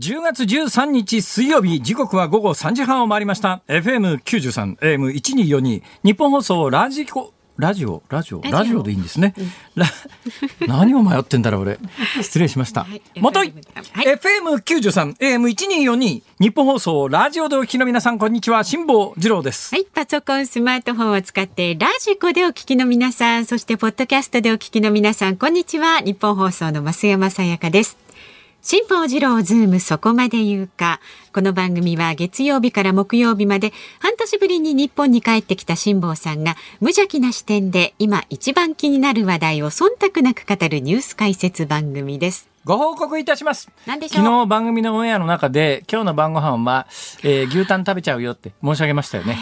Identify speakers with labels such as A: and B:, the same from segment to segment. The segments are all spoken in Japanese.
A: 10月13日水曜日、時刻は午後3時半を回りました。FM93、AM1242、日本放送ラジコ、ラジオ、ラジオ、ラジオでいいんですね。ラ 何を迷ってんだろう、俺。失礼しました。
B: はい
A: もとい、
B: はい
A: FM93、AM1242、日本放送ラジオでお聞きの皆さん、こんにちは。辛坊治郎です。
B: はい、パソコン、スマートフォンを使って、ラジコでお聞きの皆さん、そして、ポッドキャストでお聞きの皆さん、こんにちは。日本放送の増山さやかです。辛坊治郎ズームそこまで言うか。この番組は月曜日から木曜日まで半年ぶりに日本に帰ってきた辛坊さんが無邪気な視点で今一番気になる話題を忖度なく語るニュース解説番組です。
A: ご報告いたします。昨日番組のオンエアの中で、今日の晩ご飯は、えー牛タン食べちゃうよって申し上げましたよね。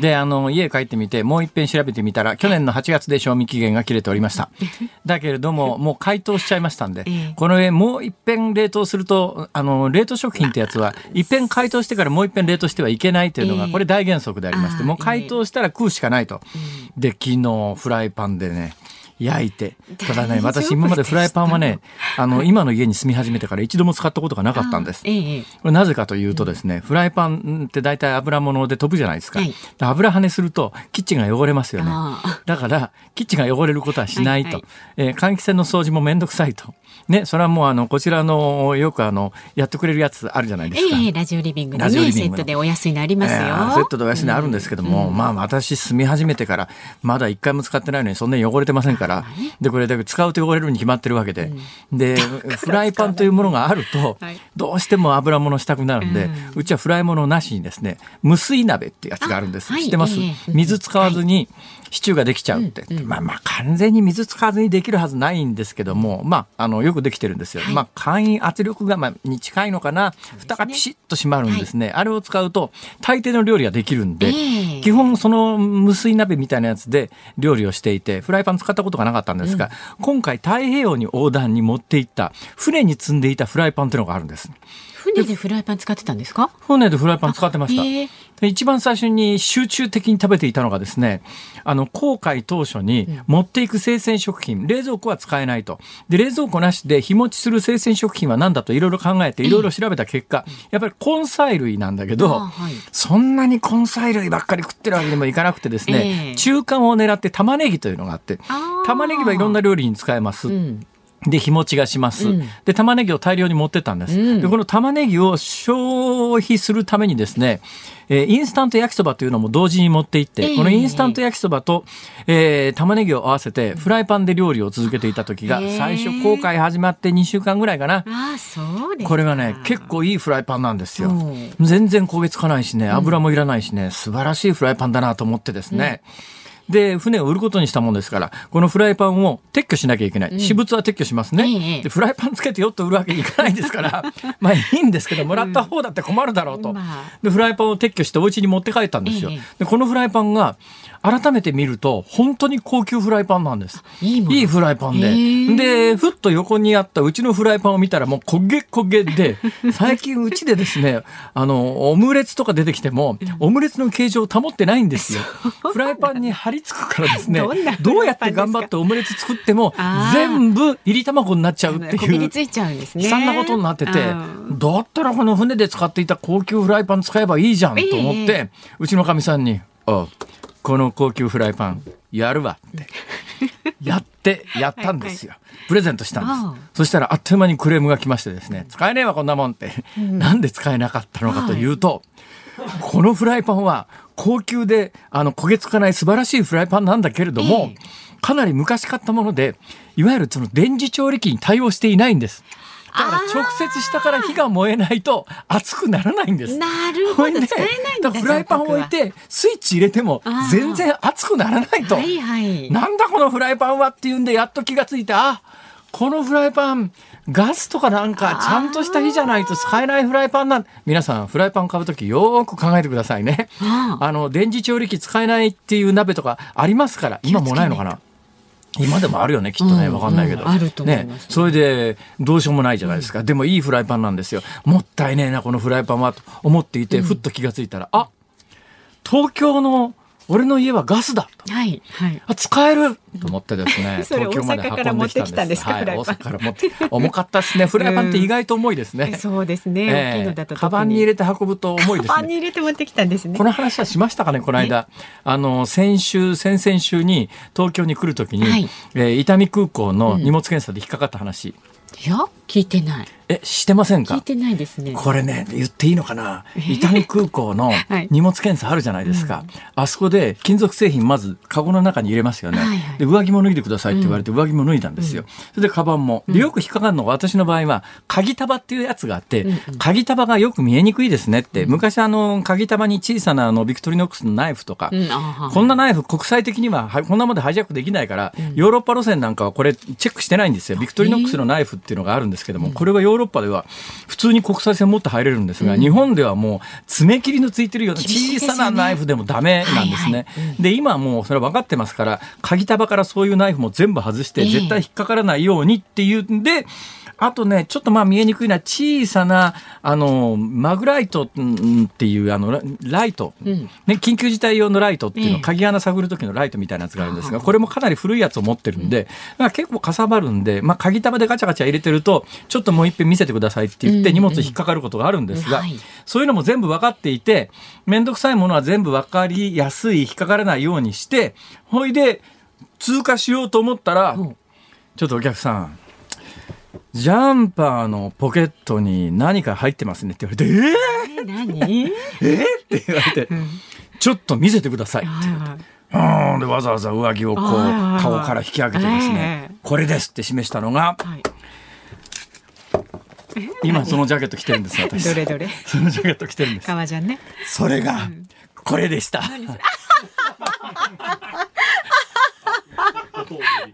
A: で、あの、家帰ってみて、もう一遍調べてみたら、去年の8月で賞味期限が切れておりました。だけれども、もう解凍しちゃいましたんで
B: ええ、
A: この上もう一遍冷凍すると、あの、冷凍食品ってやつは、一遍解凍してからもう一遍冷凍してはいけないというのが、
B: ええ。
A: これ大原則でありまして、もう解凍したら食うしかないと。で、昨日、フライパンでね、焼いて。ただね、私今までフライパンはね、あの、今の家に住み始めてから一度も使ったことがなかったんです。
B: ええ
A: なぜかというとですね、フライパンって大体油物で飛ぶじゃないですか。
B: はい
A: で油跳ねするとキッチンが汚れますよね。だから、キッチンが汚れることはしないと。
B: はいはい
A: えー換気扇の掃除もめんどくさいと。ね、それはもうあの、こちらの、よくあの、やってくれるやつあるじゃないですか。
B: ええラジオリビングでね、セットでお安いのありますよ。
A: えーセットでお安いのあるんですけども、まあ私住み始めてからまだ一回も使ってないのにそんなに汚れてませんから、で、これだけ使うと汚れるに決まってるわけで、で、フライパンというものがあると
B: はい、
A: どうしても油物したくなるんで、
B: う
A: うちはフライ物なしにですね、無水鍋ってやつがあるんです。知ってます？
B: ええ
A: 水使わずに、シチューができちゃうって、まあまあ完全に水使わずにできるはずないんですけども、まあ、あの、よくできてるんですよ。
B: はい。
A: まあ、簡易圧力釜に近いのかな、蓋がピシッと閉まるんですね。あれを使うと、大抵の料理ができるんで、
B: ええ。
A: 基本その無水鍋みたいなやつで料理をしていて、フライパン使ったことがなかったんですが、今回太平洋に横断に持っていった、船に積んでいたフライパンっていうのがあるんです。
B: 船でフライパン使ってたんですか？
A: 船でフライパン使ってました。
B: へえ。
A: で一番最初に集中的に食べていたのがですね、あの、航海当初に持っていく生鮮食品、冷蔵庫は使えないと。で、冷蔵庫なしで日持ちする生鮮食品は何だといろいろ考えていろいろ調べた結果、やっぱり根菜類なんだけど、
B: あはい。
A: そんなに根菜類ばっかり食ってるわけにもいかなくてですね、
B: ええ。
A: 中間を狙って玉ねぎというのがあって玉ねぎはいろんな料理に使えます。
B: うん
A: で、日持ちがします。
B: うん
A: で、玉ねぎを大量に持ってったんです。
B: うん
A: で、この玉ねぎを消費するためにですね、えーインスタント焼きそばというのも同時に持って行って、
B: ええ
A: このインスタント焼きそばと、えー玉ねぎを合わせて、フライパンで料理を続けていた時が、
B: ええ
A: 最初、航海始まって2週間ぐらいかな。
B: ああ、そうですか
A: これがね、結構いいフライパンなんですよ
B: うん。
A: 全然焦げつかないしね、油もいらないしね、素晴らしいフライパンだなと思ってですね。で、船を売ることにしたもんですから、このフライパンを撤去しなきゃいけない。私物は撤去しますね。
B: ええ
A: でフライパンつけてよっと売るわけにいかないですから、まあいいんですけど、もらった方だって困るだろうと。
B: まあ
A: で、フライパンを撤去してお家に持って帰ったんですよ。
B: ええ
A: で、このフライパンが、改めて見ると、本当に高級フライパンなんです。
B: いい
A: いいフライパンで。で、ふっと横にあったうちのフライパンを見たらもう焦げ焦げで、最近うちでですね、あの、オムレツとか出てきても、オムレツの形状を保ってないんですよ。フライパンに貼り付くからですね
B: ど
A: うやって頑張ってオムレツ作っても全部入り卵になっちゃうっていう。
B: こびりついちゃうんですね。
A: 悲惨なことになってて、
B: うん
A: だったらこの船で使っていた高級フライパン使えばいいじゃんと思って、
B: え
A: うちのかみさんに、おうこの高級フライパンやるわって。やって、やったんですよ。プレゼントしたんです。そしたらあっという間にクレームが来ましてですね、使えねえわこんなもんって。なんで使えなかったのかというと、このフライパンは高級であの焦げつかない素晴らしいフライパンなんだけれども、
B: ええ
A: かなり昔買ったもので、いわゆるその電磁調理器に対応していないんです。だから直接下から火が燃えないと熱くならないんです。
B: なるほど、
A: ほいで
B: 使えないんだ。
A: フライパンを置いてスイッチ入れても全然熱くならないと。
B: はいはい。
A: なんだこのフライパンはっていうんでやっと気がついてあこのフライパンガスとかなんかちゃんとした火じゃないと使えないフライパンなん皆さんフライパン買う時よーく考えてくださいね。
B: あ
A: の電磁調理器使えないっていう鍋とかありますから今もうないのかな？今でもあるよねきっとね
B: うん
A: わかんないけど、
B: うんあると思い
A: ねそれでどうしようもないじゃないですか、でもいいフライパンなんですよ。もったいねえなこのフライパンはと思っていて、ふっと気がついたらあ東京の俺の家はガスだ
B: はいはい。
A: あ使える。と思ってですね
B: それ
A: 東京まで
B: 大阪から
A: 運んできたん
B: 持ってきたんです
A: 大阪から持って重かったですね。フライパンって意外と重いですね、
B: そうですね。大きいのだと特に。
A: カバンに入れて運ぶと重いです
B: カバン
A: ね
B: に入れて持ってきたんですね。
A: こ。の話はしましたかね、この間。あの、先週、先々週に東京に来るときに、
B: はい。
A: えー伊丹空港の荷物検査で引っかかった話、
B: いや聞いてない。
A: え、してませんか？
B: 聞いてないですね。
A: これね、言っていいのかな？伊丹空港の
B: はい。
A: 荷物検査あるじゃないですか。あそこで金属製品まずカゴの中に入れますよね。
B: はいはい。
A: で、上着も脱いでくださいって言われて上着も脱いだんですよ。それでカバンも。で、よく引っかかるのが私の場合は、鍵束っていうやつがあって、鍵束がよく見えにくいですねって。昔あの、鍵束に小さなあの、ビクトリノックスのナイフとか、こんなナイフ国際的にはこんなものでハイジャックできないから、ヨーロッパ路線なんかはこれチェックしてないんですよ。ビクトリノックスのナイフっていうのがあるんですけども、これはヨーロッパでは普通に国際線持って入れるんですが、日本ではもう爪切りのついてるような小さなナイフでもダメなんですね。で、今はもうそれは分かってますから、鍵束からそういうナイフも全部外して、
B: ええ。
A: 絶対引っかからないようにっていうんで、あとね、ちょっとまあ見えにくいのは小さな、あの、マグライトうんっていう、あの、ラライト、
B: うん。
A: ね、緊急事態用のライトっていうの、
B: ええ。
A: 鍵穴探る時のライトみたいなやつがあるんですが、これもかなり古いやつを持ってるんで、まあ、結構かさばるんで、まあ、鍵束でガチャガチャ入れてると、ちょっともう一遍見せてくださいって言って
B: うん。
A: 荷物引っかかることがあるんですが、
B: はい。
A: そういうのも全部分かっていて、めんどくさいものは全部分かりやすい、引っかからないようにして、ほいで、通過しようと思ったら、
B: うん。
A: ちょっとお客さん、ジャンパーのポケットに何か入ってますねって言われて、えー、
B: え何？
A: えー、って言われて、ちょっと見せてください。
B: はいはい。
A: うんでわざわざ上着をこう顔から引き上げてですね、
B: ええ
A: これですって示したのが
B: はい。
A: 今そのジャケット着てるんですよ私
B: どれどれ？
A: そのジャケット着てるんです
B: 革ジャンね。
A: それがこれでした、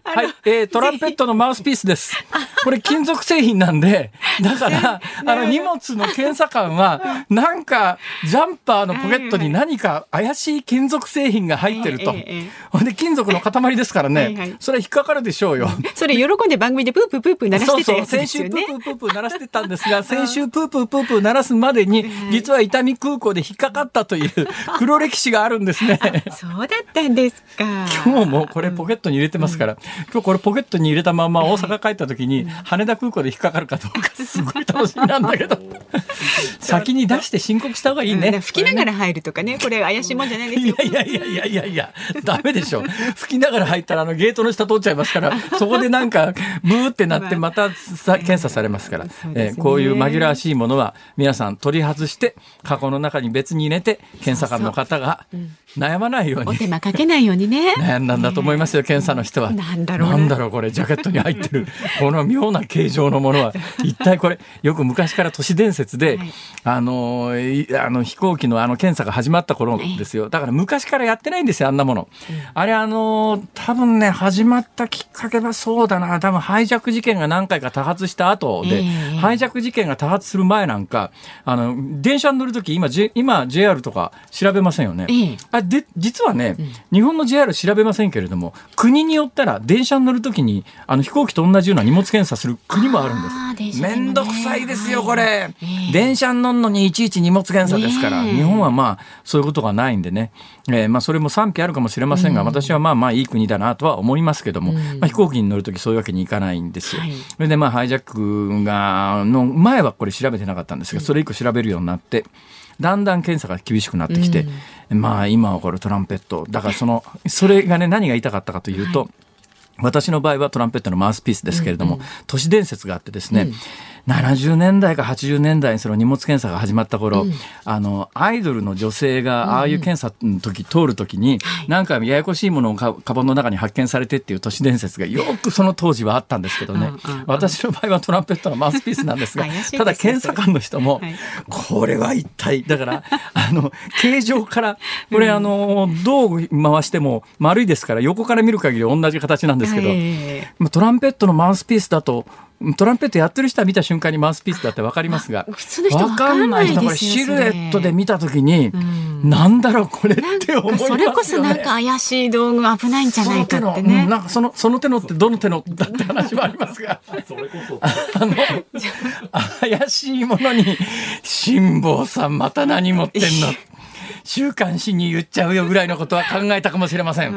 A: はい、えー、トランペットのマウスピースです。これ金属製品なんで、だから、あの荷物の検査官は、なんか、ジャンパーのポケットに何か怪しい金属製品が入ってると。ほんで、金属の塊ですからね、それは引っかかるでしょうよ。
B: それ喜んで番組でプープープープー鳴らしてたやつ
A: 先
B: ですよね。
A: 週プープープープー鳴らしてたんですが、先週プープープープー鳴らすまでに、実は伊丹空港で引っかかったという黒歴史があるんですね。
B: そうだったんですか。
A: 今日もこれポケットに入れてますから、今日これポケットに入れたまま大阪帰った時に羽田空港で引っかかるかどうかすごい楽しみなんだけど、先に出して申告した方がいいね。
B: うん吹きながら入るとかね、これ怪しいもんじゃないです
A: い
B: よ。
A: やいやいやいやいやいや、ダメでしょ。吹きながら入ったらあのゲートの下通っちゃいますから、そこでなんかブーってなってまたさ検査されますから、えーこういう紛らわしいものは皆さん取り外して、カゴの中に別に入れて、検査官の方が悩まないように。
B: お手間かけないようにね。
A: 悩んだんだと思いますよ、検査の人は。
B: なんだろうな
A: なんだろう、これ、ジャケットに入ってる、この妙な形状のものは、一体これ、よく昔から都市伝説で、
B: はい
A: あの、いあの飛行機のあの検査が始まった頃ですよ。だから昔からやってないんですよ、あんなもの。あれ、あの、多分ね、始まったきっかけはそうだな、多分ハイジャック事件が何回か多発した後で、
B: ええ
A: ハイジャック事件が多発する前なんか、あの、電車に乗るとき、今、J、今、JR とか調べませんよね。
B: ええ
A: あで実はね、日本の JR 調べませんけれども国によったら電車に乗るときにあの飛行機と同じような荷物検査する国もあるんです。
B: あー電車でもね。
A: くさいですよ、
B: はい
A: これ、
B: ええ。
A: 電車に乗るのにいちいち荷物検査ですから、日本はまあそういうことがないんでね、えーまあ、それも賛否あるかもしれませんが、私はまあまあいい国だなとは思いますけども、まあ、飛行機に乗るときそういうわけにいかないんですよ。
B: はい。
A: それでまあハイジャックがの前はこれ調べてなかったんですが、それ以降調べるようになってだんだん検査が厳しくなってきて、まあ今はこれトランペット。だからそのそれがね何が言いたかったかというと、私の場合はトランペットのマウスピースですけれども、都市伝説があってですね、70年代か80年代にその荷物検査が始まった頃、あのアイドルの女性がああいう検査の時、通る時に、なんかややこしいものをかカバンの中に発見されてっていう都市伝説がよくその当時はあったんですけどね、
B: うんうんうん。
A: 私の場合はトランペットのマウスピースなんですが ただ検査官の人も、
B: はい
A: これは一体だからあの形状からこれあのどう回しても丸いですから横から見る限り同じ形なんですけど、トランペットのマウスピースだとトランペットやってる人は見た瞬間にマウスピースだってわかりますが。
B: 普通の人わかんない
A: 人これ。シルエットで見た時に、
B: ん。
A: なんだろうこれって思いますよね。
B: かそれこそなんか怪しい道具危ないんじゃないかって
A: その手のう
B: ね
A: ん。なんかそのその手のってどの手のだって話もありますが。あの怪しいものに辛坊さんまた何持ってんの？週刊誌に言っちゃうよぐらいのことは考えたかもしれません。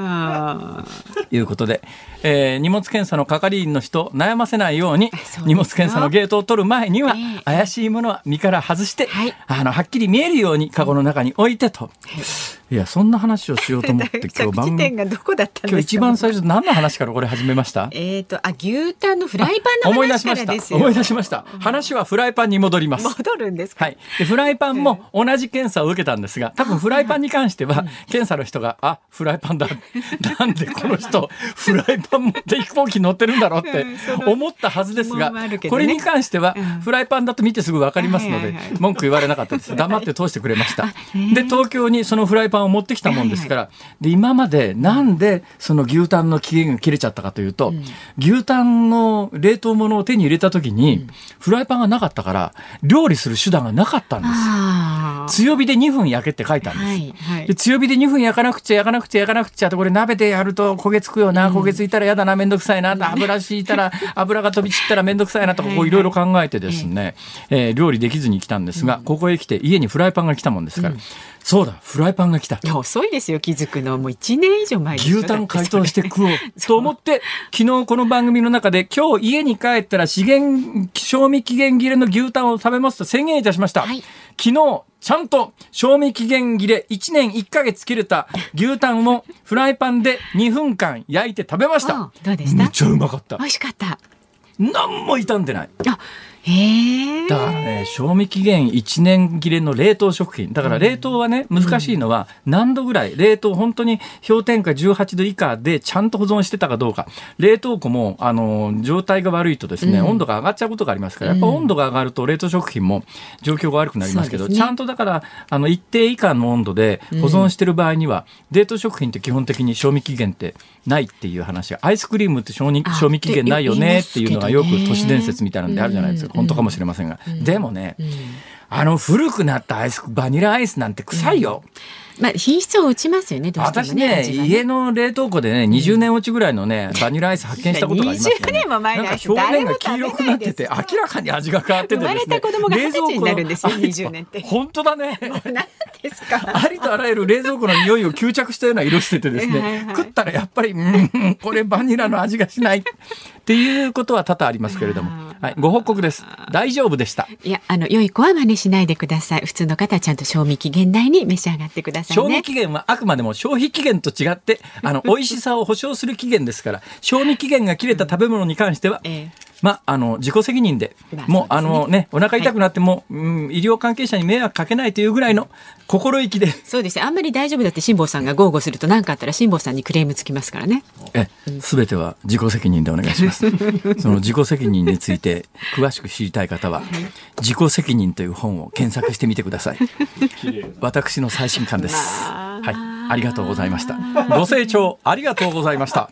A: ということで、えー、荷物検査の係員の人悩ませないように荷物検査のゲートを取る前には、えー、怪しいものは身から外して、はい、あのはっきり見えるようにカゴの中に置いてと。いやそんな話をしようと思って今日番 組
B: がどこだった
A: 今日一番最初何の話からこれ始めました？
B: えっとあ牛タンのフライパンの話からです
A: よ思い出しました。話はフライパンに戻ります。
B: 戻るんです
A: はい。でフライパンも同じ検査を受けたんですが多分フライパンに関しては検査の人があフライパンだ。なんでこの人フライパン持って飛行機乗ってるんだろうって思ったはずですが、これに関してはフライパンだと見てすぐ分かりますので文句言われなかったです。黙って通してくれました。で東京にそのフライパンを持ってきたもんですから、で今までなんでその牛タンの期限が切れちゃったかというと、牛タンの冷凍物を手に入れた時に、フライパンがなかったから料理する手段がなかったんです。強火で2分焼けって書いたんです、はいはい、で強火で2分焼かなくちゃ焼かなくちゃ焼かなくちゃってこれ鍋でやると焦げつくよな、焦げついたらやだな面倒くさいな油敷いたら 油が飛び散ったら面倒くさいなとかいろいろ考えてですね、えー、料理できずに来たんですが、ここへ来て家にフライパンが来たもんですから、そうだフライパンが来た。
B: いや遅いですよ気づくの。もう1年以上前
A: 牛タン解凍して食おう。と思って昨日この番組の中で今日家に帰ったら資源賞味期限切れの牛タンを食べますと宣言いたしました、はい、昨日ちゃんと賞味期限切れ1年1か月切れた牛タンをフライパンで2分間焼いて食べました。
B: どうでした？
A: めっちゃうまかった。
B: 美味しかった。
A: 何も傷んでない。
B: あ
A: だからね、賞味期限1年切れの冷凍食品。だから冷凍はね、難しいのは何度ぐらい、冷凍本当に氷点下18度以下でちゃんと保存してたかどうか。冷凍庫も、あの、状態が悪いとですね、温度が上がっちゃうことがありますから、やっぱ温度が上がると冷凍食品も状況が悪くなりますけど、ちゃんとだから、あの、一定以下の温度で保存してる場合には、冷凍食品って基本的に賞味期限ってないっていう話。アイスクリームって賞味賞味期限ないよねっていうのがよく都市伝説みたいなんであるじゃないですか、本当かもしれませんが、でもね、あの古くなったアイスバニラアイスなんて臭いよ。
B: まあ、品質を落ちますよね、ね
A: 私ね、ね、家の冷凍庫でね、20年落ちぐらいのね、バニラアイス発見したことがあります
B: よ、ね。20年も前
A: のアイス表面が黄色くなってて、明らかに味が変わっててですね。
B: 生まれた子供が二十歳になるんですよ、20年って。
A: 本当だね。
B: 何ですか。
A: ありとあらゆる冷蔵庫の匂いを吸着したような色しててですね、はいはい、食ったらやっぱり、うん、これバニラの味がしないっていうことは多々ありますけれども。はい、ご報告です。大丈夫でした。
B: いや、あの、良い子は真似しないでください。普通の方はちゃんと賞味期限内に召し上がってください、ね、
A: 賞味期限はあくまでも消費期限と違って、あの、美味しさを保証する期限ですから、賞味期限が切れた食べ物に関しては、ええまあ、あの自己責任で、もう、ね、あのね、お腹痛くなっても、はい、うん、医療関係者に迷惑かけないというぐらいの心意気で。
B: そうですね。あんまり大丈夫だって辛坊さんが豪語すると何かあったら辛坊さんにクレームつきますからね。
A: え、すべては自己責任でお願いします。その自己責任について詳しく知りたい方は、自己責任という本を検索してみてください。私の最新刊です。はい、ありがとうございました。ご清聴ありがとうございました。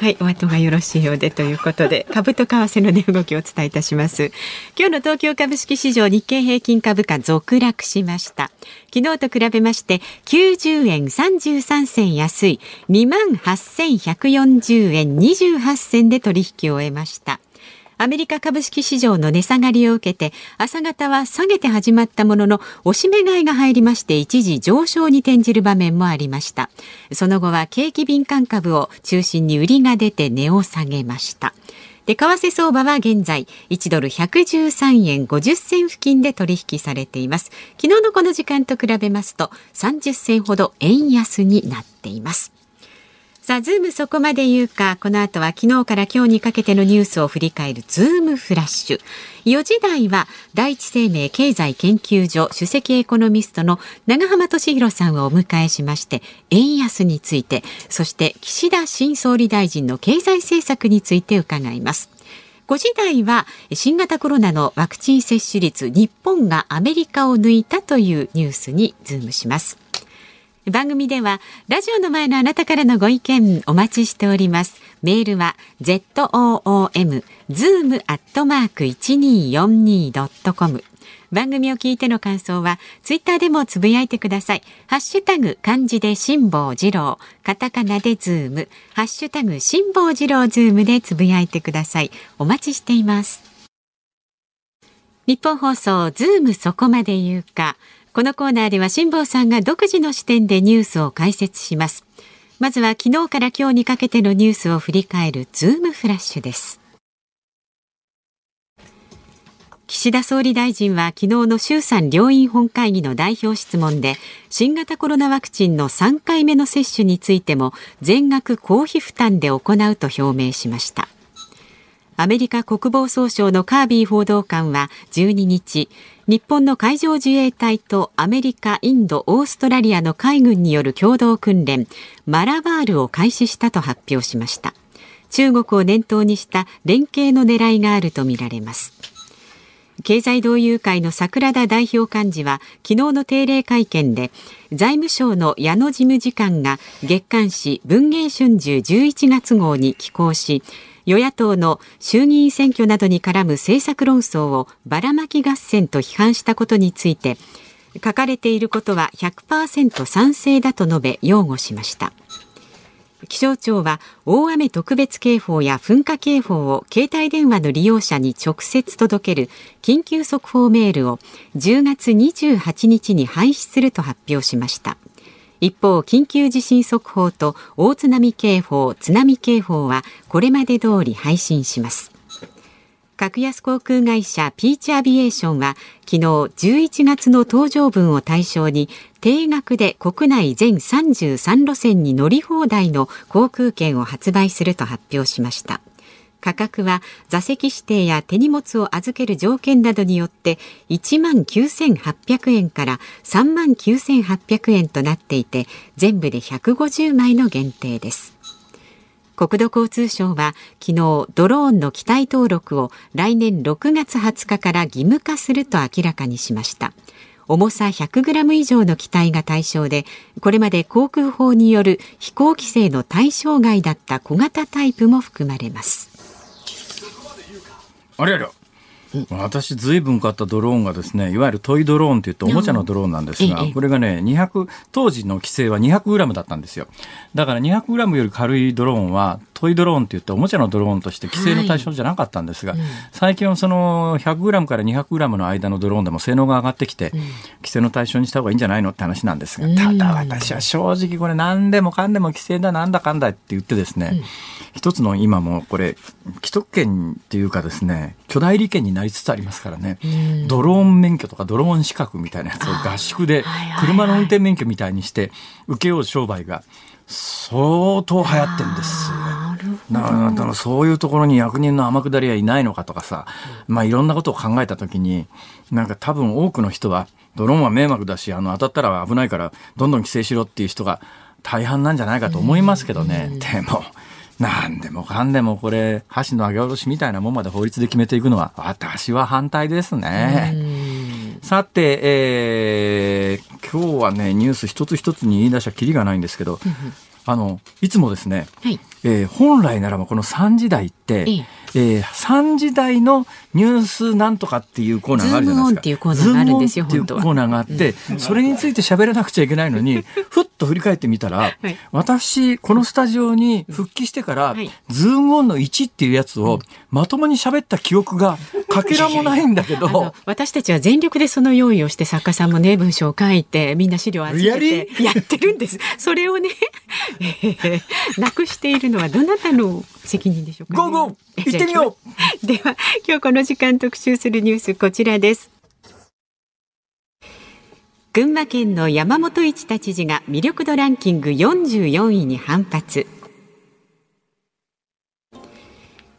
B: はい、お後がよろしいようでということで、株と為替の値動きをお伝えいたします。今日の東京株式市場日経平均株価続落しました。昨日と比べまして90円33銭安い28,140円28銭で取引を終えました。アメリカ株式市場の値下がりを受けて朝方は下げて始まったものの押し目買いが入りまして一時上昇に転じる場面もありました。その後は景気敏感株を中心に売りが出て値を下げました。で為替相場は現在1ドル113円50銭付近で取引されています。昨日のこの時間と比べますと30銭ほど円安になっています。さあ、ズームそこまで言うか、この後は昨日から今日にかけてのニュースを振り返るズームフラッシュ。4時台は第一生命経済研究所首席エコノミストの永濱利廣さんをお迎えしまして、円安について、そして岸田新総理大臣の経済政策について伺います。5時台は新型コロナのワクチン接種率日本がアメリカを抜いたというニュースにズームします。番組ではラジオの前のあなたからのご意見お待ちしております。メールは zoom zoom アットマーク 1242.com 番組を聞いての感想はツイッターでもつぶやいてください。ハッシュタグ漢字で辛坊治郎。カタカナでズーム。ハッシュタグ辛坊治郎ズームでつぶやいてください。お待ちしています。ニッポン放送ズームそこまで言うか。このコーナーでは辛坊さんが独自の視点でニュースを解説します。まずは昨日から今日にかけてのニュースを振り返るズームフラッシュです。岸田総理大臣は昨日の衆参両院本会議の代表質問で新型コロナワクチンの3回目の接種についても全額公費負担で行うと表明しました。アメリカ国防総省のカービー報道官は12日日本の海上自衛隊とアメリカ、インド、オーストラリアの海軍による共同訓練マラバールを開始したと発表しました。中国を念頭にした連携の狙いがあるとみられます。経済同友会の桜田代表幹事は昨日の定例会見で財務省の矢野事務次官が月刊誌文藝春秋11月号に寄稿し与野党の衆議院選挙などに絡む政策論争をばらまき合戦と批判したことについて書かれていることは100%賛成だと述べ擁護しました。気象庁は大雨特別警報や噴火警報を携帯電話の利用者に直接届ける緊急速報メールを10月28日に廃止すると発表しました。一方緊急地震速報と大津波警報津波警報はこれまで通り配信します。格安航空会社ピーチアビエーションは昨日11月の搭乗分を対象に定額で国内全33路線に乗り放題の航空券を発売すると発表しました。価格は座席指定や手荷物を預ける条件などによって1万9800円から3万9800円となっていて全部で150枚の限定です。国土交通省は昨日ドローンの機体登録を来年6月20日から義務化すると明らかにしました。重さ100グラム以上の機体が対象でこれまで航空法による飛行規制の対象外だった小型タイプも含まれます。
A: あれあれ。私ずいぶん買ったドローンがですねいわゆるトイドローンといっておもちゃのドローンなんですが、これがね200当時の規制は200グラムだったんですよ。だから200グラムより軽いドローンはトイドローンっていっておもちゃのドローンとして規制の対象じゃなかったんですが、はいうん、最近はその100グラムから200グラムの間のドローンでも性能が上がってきて、うん、規制の対象にした方がいいんじゃないのって話なんですが、ただ私は正直これ何でもかんでも規制だなんだかんだって言ってですね、うん一つの今もこれ既得権っていうかですね巨大利権になりつつありますからね、ドローン免許とかドローン資格みたいなやつを合宿で車の運転免許みたいにして受けよう商売が相当流行ってんです。だからそういうところに役人の天下りはいないのかとかさ、まあいろんなことを考えた時になんか多分多くの人はドローンは迷惑だしあの当たったら危ないからどんどん規制しろっていう人が大半なんじゃないかと思いますけどね、でも何でもかんでもこれ箸の上げ下ろしみたいなもんまで法律で決めていくのは私は反対ですね。さて、えー、今日はねニュース一つ一つに言い出しゃきりがないんですけど、あのいつもですね、はい、えー、本来ならばこの3時台って、えええー、3時台のニュースなんとかっていうコーナーがあるじゃないですか。っていうコーナーがあるんですよ、っていうコーナーがあって、うん、それについて喋らなくちゃいけないのに、ふっと振り返ってみたら、はい、私、このスタジオに復帰してから、はい、ズームオンの1っていうやつをまともに喋った記憶がかけらもないんだけど。
B: 私たちは全力でその用意をして作家さんもね、文章を書いて、みんな資料を集めてやってるんです。それをね、えー、なくしているのはどなたの責任でしょうか、
A: ね、ゴーゴー行ってみよ
B: う。では今日この時間特集するニュースこちらです。群馬県の山本一太知事が魅力度ランキング44位に反発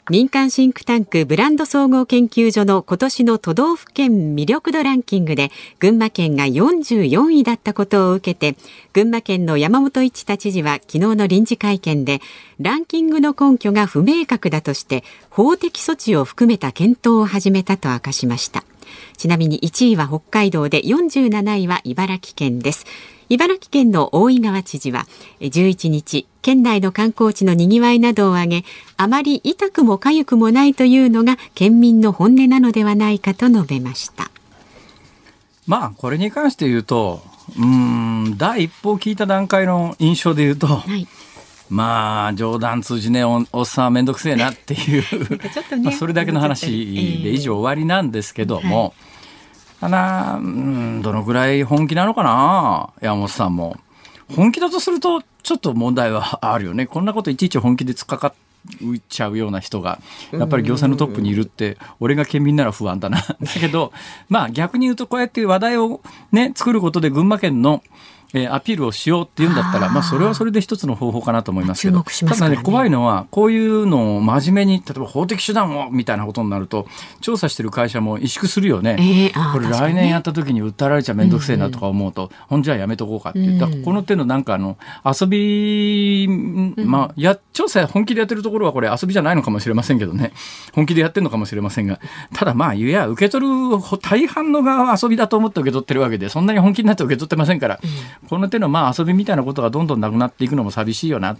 B: 民間シンクタンクブランド総合研究所の今年の都道府県魅力度ランキングで群馬県が44位だったことを受けて群馬県の山本一太知事は昨日の臨時会見でランキングの根拠が不明確だとして法的措置を含めた検討を始めたと明かしました。ちなみに1位は北海道で47位は茨城県です。茨城県の大井川知事は11日県内の観光地のにぎわいなどを挙げあまり痛くも痒くもないというのが県民の本音なのではないかと述べました。
A: まあこれに関して言うとうん第一報聞いた段階の印象で言うと、はい。まあ冗談通じねおおっさんは面倒くせえなっていう ね、まあそれだけの話で以上終わりなんですけども、はいただ、うん、どのぐらい本気なのかな？山本さんも。本気だとすると、ちょっと問題はあるよね。こんなこといちいち本気で突っかかっちゃうような人がやっぱり行政のトップにいるって俺が県民なら不安だな。だけどまあ逆に言うとこうやって話題をね作ることで群馬県のえー、アピールをしようっていうんだったらまあ、それはそれで一つの方法かなと思いますけど、ね、ただね、怖いのは、こういうのを真面目に、例えば法的手段をみたいなことになると、調査してる会社も萎縮するよね。えー、これ来年やった時に訴えられちゃ面倒くせえなとか思うと、うん、ほんじゃやめとこうかっていう。だからこの手のなんかあの、遊び、まあ、や、調査本気でやってるところはこれ遊びじゃないのかもしれませんけどね。本気でやってるのかもしれませんが、ただまあ、いや、受け取る大半の側は遊びだと思って受け取ってるわけで、そんなに本気になって受け取ってませんから、うん、この手のまあ遊びみたいなことがどんどんなくなっていくのも寂しいよな。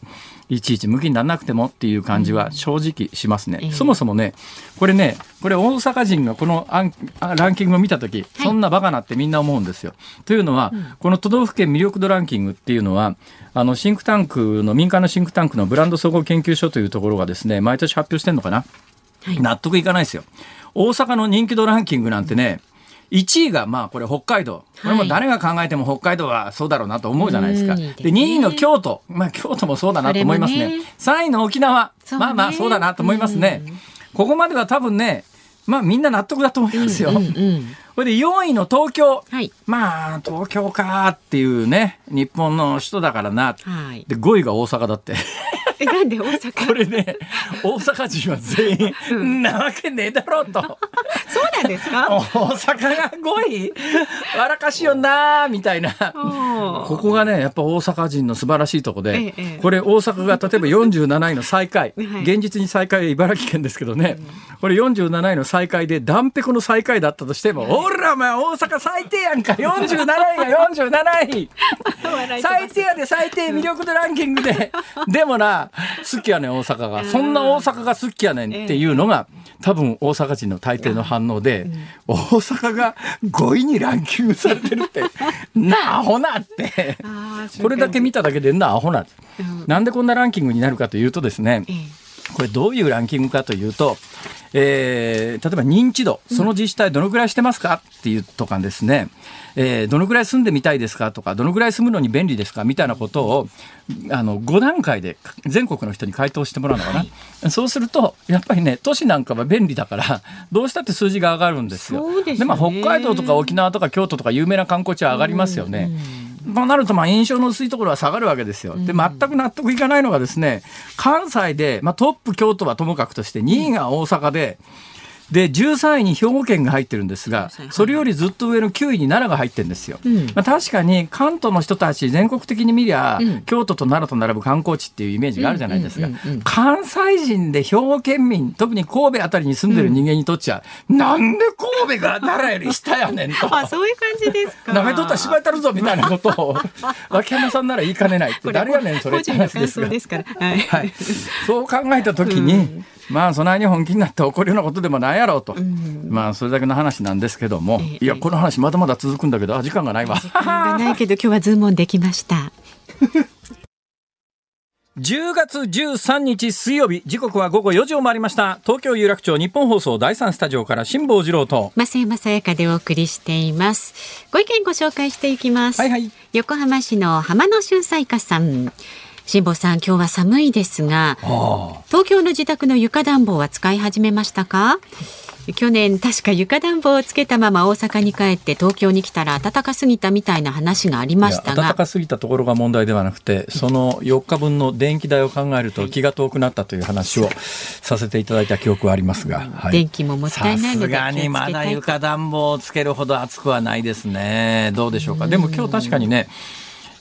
A: いちいち向きにならなくてもっていう感じは正直しますね。うん、そもそもね、これね、これ大阪人がこのアンランキングを見たとき、そんなバカなってみんな思うんですよ。というのは、うん、この都道府県魅力度ランキングっていうのは、あのシンクタンクの民間のシンクタンクのブランド総合研究所というところがですね、毎年発表してるのかな？はい、納得いかないですよ。大阪の人気度ランキングなんてね、1位がまあこれ北海道。これも誰が考えても北海道はそうだろうなと思うじゃないですか。で2位の京都。まあ京都もそうだなと思いますね。3位の沖縄。まあまあそうだなと思いますね。ここまでは多分ね、まあみんな納得だと思いますよ。これで4位の東京。はい、まあ東京かっていうね、日本の首都だからな。はい、で5位が大阪だって。
B: えなんで大阪。
A: これね大阪人は全員、うん、なわけねえだろうと。
B: そうなんですか？
A: 大阪が5位笑かしよんなみたいな。ここがねやっぱ大阪人の素晴らしいとこで、ええ、これ大阪が例えば47位の最下位、はい、現実に最下位は茨城県ですけどね、うん、これ47位の最下位で断壁の最下位だったとしても、ほらお前大阪最低やんか。47位や47位。最低やで最低魅力度ランキングで。でもな好きやねん大阪が。そんな大阪が好きやねんっていうのが多分大阪人の大抵の反応で、大阪が5位にランキングされてるって なあほなって。これだけ見ただけでなあほな、なんでこんなランキングになるかというとですね、これどういうランキングかというと、えー、例えば認知度、その自治体どのぐらいしてますかっていうとかですね、えー、どのぐらい住んでみたいですかとか、どのぐらい住むのに便利ですかみたいなことを、あの、5段階で全国の人に回答してもらうのかな。はい、そうすると、やっぱりね、都市なんかは便利だから、どうしたって数字が上がるんですよ。で、ね、まあ、北海道とか沖縄とか京都とか有名な観光地は上がりますよね。となると、まあ、印象の薄いところは下がるわけですよ。で、全く納得いかないのがですね、関西で、まあ、トップ京都はともかくとして、2位が大阪で、で13位に兵庫県が入ってるんですが、それよりずっと上の9位に奈良が入ってるんですよ。うん、まあ、確かに関東の人たち、全国的に見りゃ、うん、京都と奈良と並ぶ観光地っていうイメージがあるじゃないですか。関西人で兵庫県民、特に神戸あたりに住んでる人間にとっちゃ、うん、なんで神戸が奈良より下やねんと。
B: あ、そういう感じですか。
A: なめとったら芝居たるぞみたいなことを、脇山さんなら言いかねないって、誰やねんそれって話ですが。
B: はい、はい。
A: そう考えたときに、まあそないに本気になって起こるようなことでもないやろうと、うん、まあそれだけの話なんですけども、いやこの話まだまだ続くんだけど時間がないわ
B: 時間がないけど今日はズームオンできました。
A: 10月13日水曜日時刻は午後4時を回りました。東京有楽町日本放送第三スタジオから辛坊治郎と。
B: 増山さやかでお送りしています。ご意見ご紹介していきます、はいはい、横浜市の浜野俊彩花さん辛坊さん、今日は寒いですが、東京の自宅の床暖房は使い始めましたか？去年確か床暖房をつけたまま大阪に帰って東京に来たら暖かすぎたみたいな話がありましたが。
A: 暖かすぎたところが問題ではなくてその4日分の電気代を考えると気が遠くなったという話をさせていただいた記憶はありますが、
B: はい、電気ももったいないの
A: でさすがにまだ床暖房をつけるほど暑くはないですね。どうでしょうか？でも今日確かにね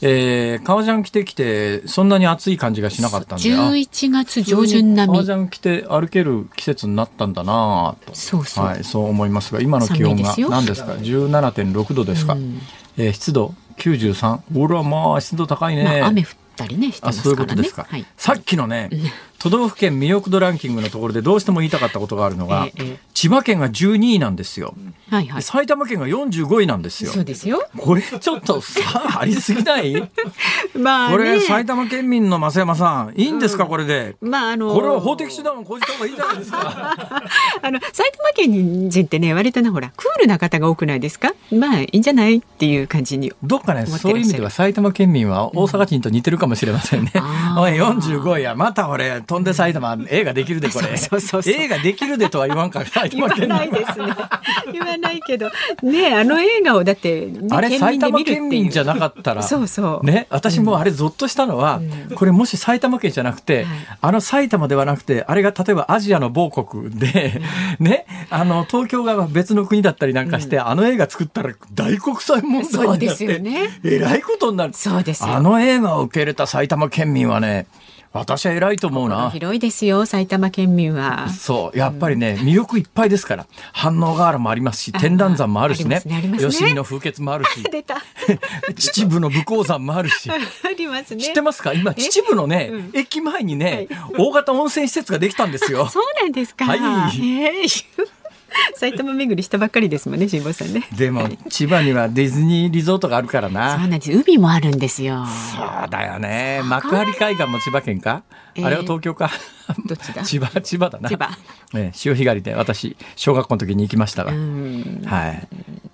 A: えー、革ジャン着てきてそんなに暑い感じがしなかったんで
B: 11月上旬並み。
A: 革ジャン着て歩ける季節になったんだなと。
B: そうそう,、
A: はい、そう思いますが今の気温が何ですか？17.6度ですか、うん、えー、湿度93ほらまあ湿度高いね、まあ、
B: 雨降ったりね、ね、
A: あそういうことですか、はい、さっきのね、都道府県魅力度ランキングのところでどうしても言いたかったことがあるのが、
B: ええ
A: 千葉県が12位なんですよ。
B: はいはい。
A: 埼玉県が45位なんですよ
B: そ。うですよ。
A: これちょっと差ありすぎない？
B: まあ
A: これ
B: ね。
A: 埼玉県民の増山さん、いいんですか、これで？
B: まああの
A: これは法的手段を講じた方がいいじゃないですか。
B: あの埼玉県人ってね割とねほらクールな方が多くないですか？まあいいんじゃないっていう感じに
A: どっかね、そういう意味では埼玉県民は大阪人と似てるかもしれませんね。
B: あー
A: おい、45位や、また俺、飛んで埼玉、映画できるで、これ。
B: そうそう。そう
A: 映画できるでとは言わんから、埼
B: 言わ。ないですね言わないけど。ねあの映画をだって、ね、
A: あれ、埼
B: 県民で
A: 玉県民じゃなかったら。
B: そうそう。
A: ね、私もあれゾッとしたのは、これもし埼玉県じゃなくて、
B: はい
A: あの埼玉ではなくて、あれが例えばアジアの某国で、ね、あの、東京が別の国だったりなんかして、あの映画作ったら大国際問題になって、
B: ね。
A: えらいことになる。
B: そうですよ。
A: あの映画を受け入れた埼玉県民はね、私は偉いと思うな。
B: 広いですよ埼玉県民は。
A: そう、やっぱりね、魅力いっぱいですから。反応河原もありますし、天覧山もあるしね。吉見の風穴もあるし、
B: 出た。
A: 秩父の武甲山もあるし。
B: ありますね。
A: 知ってますか？今、
B: え？
A: 秩父のね、
B: うん。
A: 駅前にね、大型温泉施設ができたんですよ。
B: そうなんですか、
A: はい。
B: へえ 埼玉巡りしたばっかりですもんね辛坊さんね
A: でも、千葉にはディズニーリゾートがあるから
B: そう
A: な。
B: なんです海もあるんですよ
A: そうだよね。幕張海岸も千葉県か、
B: えー
A: あれは東京か。
B: どっちだ？
A: 千葉、千葉だな。
B: 千葉
A: ええ潮干狩りで私、小学校の時に行きましたわ。
B: うん
A: はい。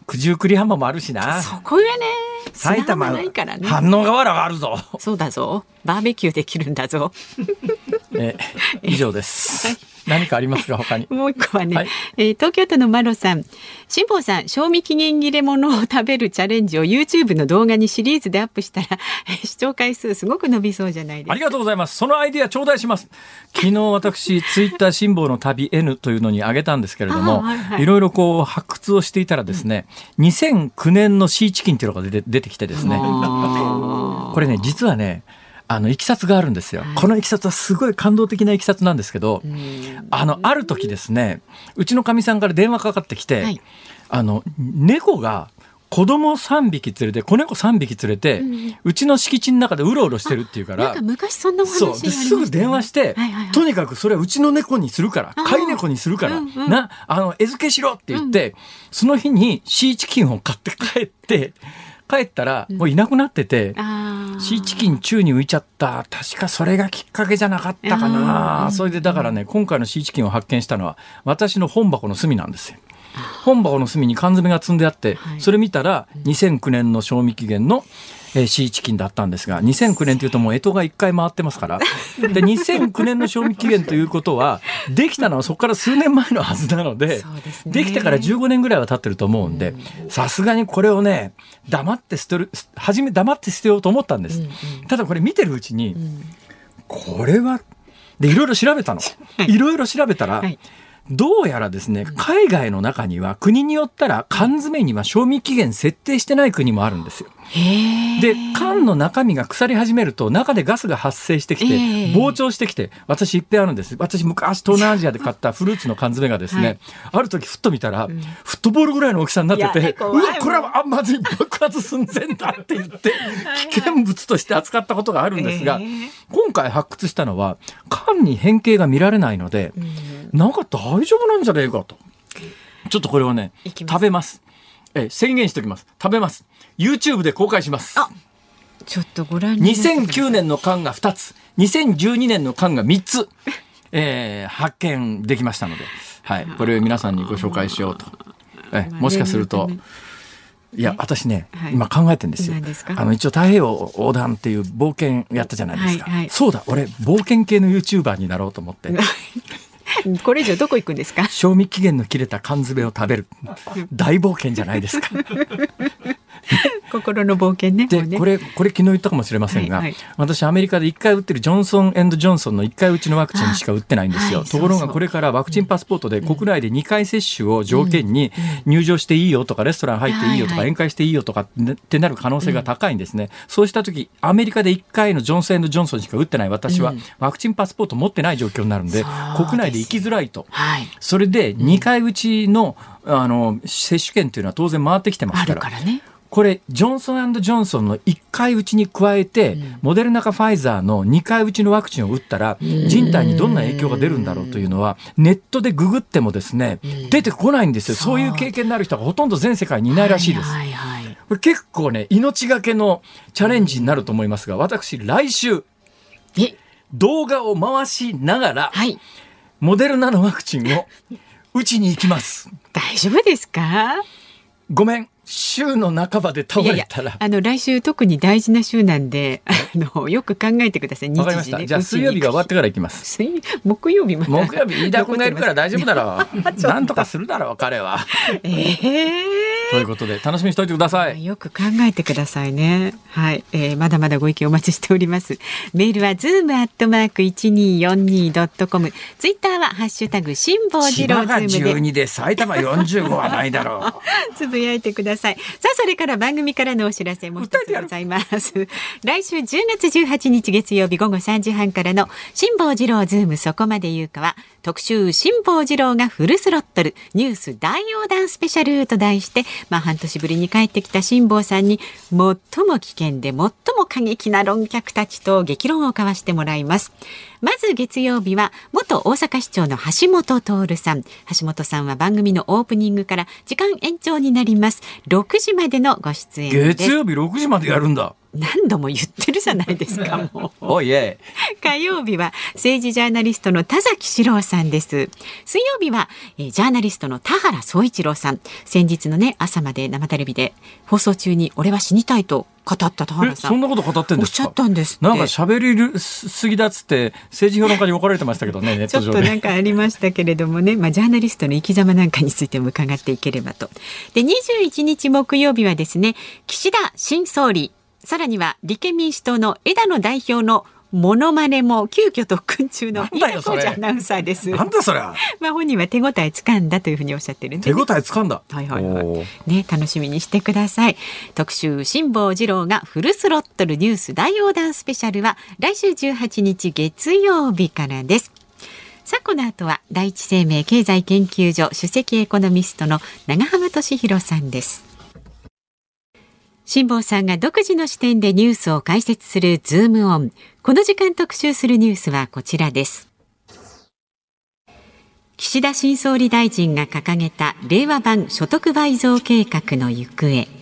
A: 九十九里浜もあるしな。
B: そこがね
A: 埼玉、
B: ないからね
A: 反応河原があるぞ。
B: そうだぞバーベキューできるんだぞ
A: ええ以上です。何かありますか他に？
B: もう一個はね、
A: はい
B: えー東京都のマロさん辛坊さん賞味期限切れ物を食べるチャレンジを YouTube の動画にシリーズでアップしたらえー視聴回数すごく伸びそうじゃないですか
A: ありがとうございます。そのアイディア頂戴します。昨日私、ツイッター辛抱の旅 N というのにあげたんですけれども、
B: あはいはい
A: いろいろこう発掘をしていたらですね、2009年のシーチキンっていうのが出て出てきてですね、これね、実はね、あの、いきさつがあるんですよ。このいきさつはすごい感動的ないきさつなんですけど、あの、ある時ですね、うちのかみさんから電話かかってきて、
B: はい。
A: あの、猫が、子供3匹連れて、子猫3匹連れて、うちの敷地の中でうろうろしてるっていうから
B: 昔そんなお話ね。
A: ですぐ電話して、
B: はいはいはい。
A: とにかくそれはうちの猫にするから飼い猫にするから、
B: うんうん。
A: なあの餌付けしろって言って、その日にシーチキンを買って帰って帰ったらもういなくなってて、シーチキン宙に浮いちゃった。確かそれがきっかけじゃなかったかな、それでだからね今回のシーチキンを発見したのは私の本箱の隅なんですよ。本箱の隅に缶詰が積んであって、
B: はい。
A: それ見たら2009年の賞味期限の、えーシーチキンだったんですが2009年というともう干支が1回回ってますから。で2009年の賞味期限ということはできたのはそこから数年前のはずなので
B: で
A: きてから15年ぐらいは経ってると思うんでさすがにこれをね黙って捨てる初め黙って捨てようと思ったんです、ただこれ見てるうちに、これはでいろいろ調べたの、い、ろいろ調べたら、
B: はい
A: どうやらですね海外の中には国によったら缶詰には賞味期限設定してない国もあるんですよ。で缶の中身が腐り始めると中でガスが発生してきて、
B: ええ。
A: 膨張してきて私いっぺんあるんです。私昔東南アジアで買ったフルーツの缶詰がですね、
B: はい。
A: ある時ふっと見たら、フットボールぐらいの大きさになっててうわこれはあまずい爆発寸前だって言って危険物として扱ったことがあるんですが、
B: ええ。
A: 今回発掘したのは缶に変形が見られないので、なんか大丈夫なんじゃねえかと。ちょっとこれをね食べます。え宣言しておきます。食べます。YouTube で公開します。
B: あちょっとご覧になってください。
A: 2009年の缶が2つ。2012年の缶が3つ、えー発見できましたので、はい、これを皆さんにご紹介しようと、えもしかすると
B: ね。
A: いや私ね、
B: はい。
A: 今考えてるんですよ。
B: すか？
A: あの一応太平洋横断っていう冒険やったじゃないですか、
B: はいはい。
A: そうだ。俺冒険系の YouTuber になろうと思って
B: これ以上どこ行くんですか？
A: 賞味期限の切れた缶詰を食べる。大冒険じゃないですか。
B: 心の冒険ね。
A: で
B: ね。
A: これこれ昨日言ったかもしれませんが、
B: はいはい。
A: 私アメリカで1回打ってるジョンソンジョンソンの1回打ちのワクチンしか打ってないんですよ、
B: あはい
A: ところがこれからワクチンパスポートで国内で2回接種を条件に入場していいよとかレストラン入っていいよとか宴会していいよとかってなる可能性が高いんですね、そうした時アメリカで1回のジョンソンジョンソンしか打ってない私はワクチンパスポート持ってない状況になるんで国内で行きづらいと。
B: はい。
A: それで2回打ちのあの接種券というのは当然回ってきてます
B: あ
A: から。
B: るからね。
A: これ、ジョンソンジョンソンの1回打ちに加えて、モデルナかファイザーの2回打ちのワクチンを打ったら、人体にどんな影響が出るんだろうというのは、ネットでググってもですね、出てこないんですよ。そう。いう経験のある人がほとんど全世界にいないらしいです。
B: はいはい。
A: これ結構ね、命がけのチャレンジになると思いますが、私、来週、
B: え、
A: 動画を回しながら、
B: はい。
A: モデルナのワクチンを打ちに行きます。
B: 大丈夫ですか？
A: ごめん、週の半ばで倒
B: いやいや
A: れたら。
B: あの来週特に大事な週なんであのよく考えてください日
A: わかりました。じゃあ水曜日が終わってから行きます。
B: 水木曜日まで
A: 木曜日、飯田君がいるから大丈夫だろう。
B: と
A: なんとかするだろう、彼は。
B: ええ
A: ということで、楽しみにしておいてください。
B: よく考えてくださいね。はい、えー、まだまだご意見お待ちしております。メールはズームアットマーク一二四二ドットコム。ツイッターはハッシュタグ辛坊治
A: 千葉が
B: 郎ズームで
A: 12で埼玉45はないだろう。
B: つぶやいてください。さあ、それから番組からのお知らせもう一つございます。来週10月18日月曜日午後3時半からの辛坊治郎ズームそこまで言うかは、特集辛坊治郎がフルスロットルニュース大横断スペシャルと題して、まあ半年ぶりに帰ってきた辛坊さんに最も危険で最も過激な論客たちと激論を交わしてもらいます。まず月曜日は元大阪市長の橋本徹さん。橋本さんは番組のオープニングから時間延長になります。6時までのご出演です。
A: 月曜日6時までやるんだ。
B: 何度も言ってるじゃないですか、もう。
A: おいえ。
B: 火曜日は政治ジャーナリストの田崎史郎さんです。水曜日は、えージャーナリストの田原総一郎さん。先日のね、朝まで生テレビで放送中に俺は死にたいと語った田
A: え、
B: 原さん。
A: そんなこと語ってん
B: おっしゃ
A: ですか
B: ったんですって。
A: なんか喋りるすぎだっつって政治評論家に怒られてましたけどね、ネッ
B: ちょ
A: ト上で。
B: っとなんかありましたけれどもね、まあ、ジャーナリストの生き様なんかについても伺っていければと。で、21日木曜日はですね、岸田新総理、さらには立憲民主党の枝野代表のモノマネも急遽特訓中の
A: なんだよそれ
B: 稲子アナウンサーです。
A: なんだそりゃ。
B: まあ本人は手応えつかんだというふうにおっしゃってるんで、
A: 手応えつかんだ。
B: はいはいはいね、楽しみにしてください。特集辛坊治郎がフルスロットルニュース大横断スペシャルは来週18日月曜日からです。さあこの後は第一生命経済研究所首席エコノミストの長浜俊弘さんです。辛坊さんが独自の視点でニュースを解説するズームオン。この時間特集するニュースはこちらです。岸田新総理大臣が掲げた令和版所得倍増計画の行方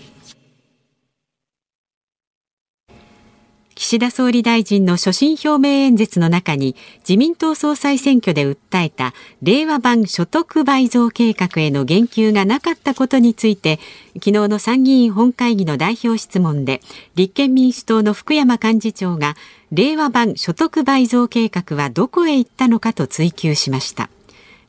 B: 岸田総理大臣の所信表明演説の中に自民党総裁選挙で訴えた令和版所得倍増計画への言及がなかったことについて昨日の参議院本会議の代表質問で立憲民主党の福山幹事長が令和版所得倍増計画はどこへ行ったのかと追及しました。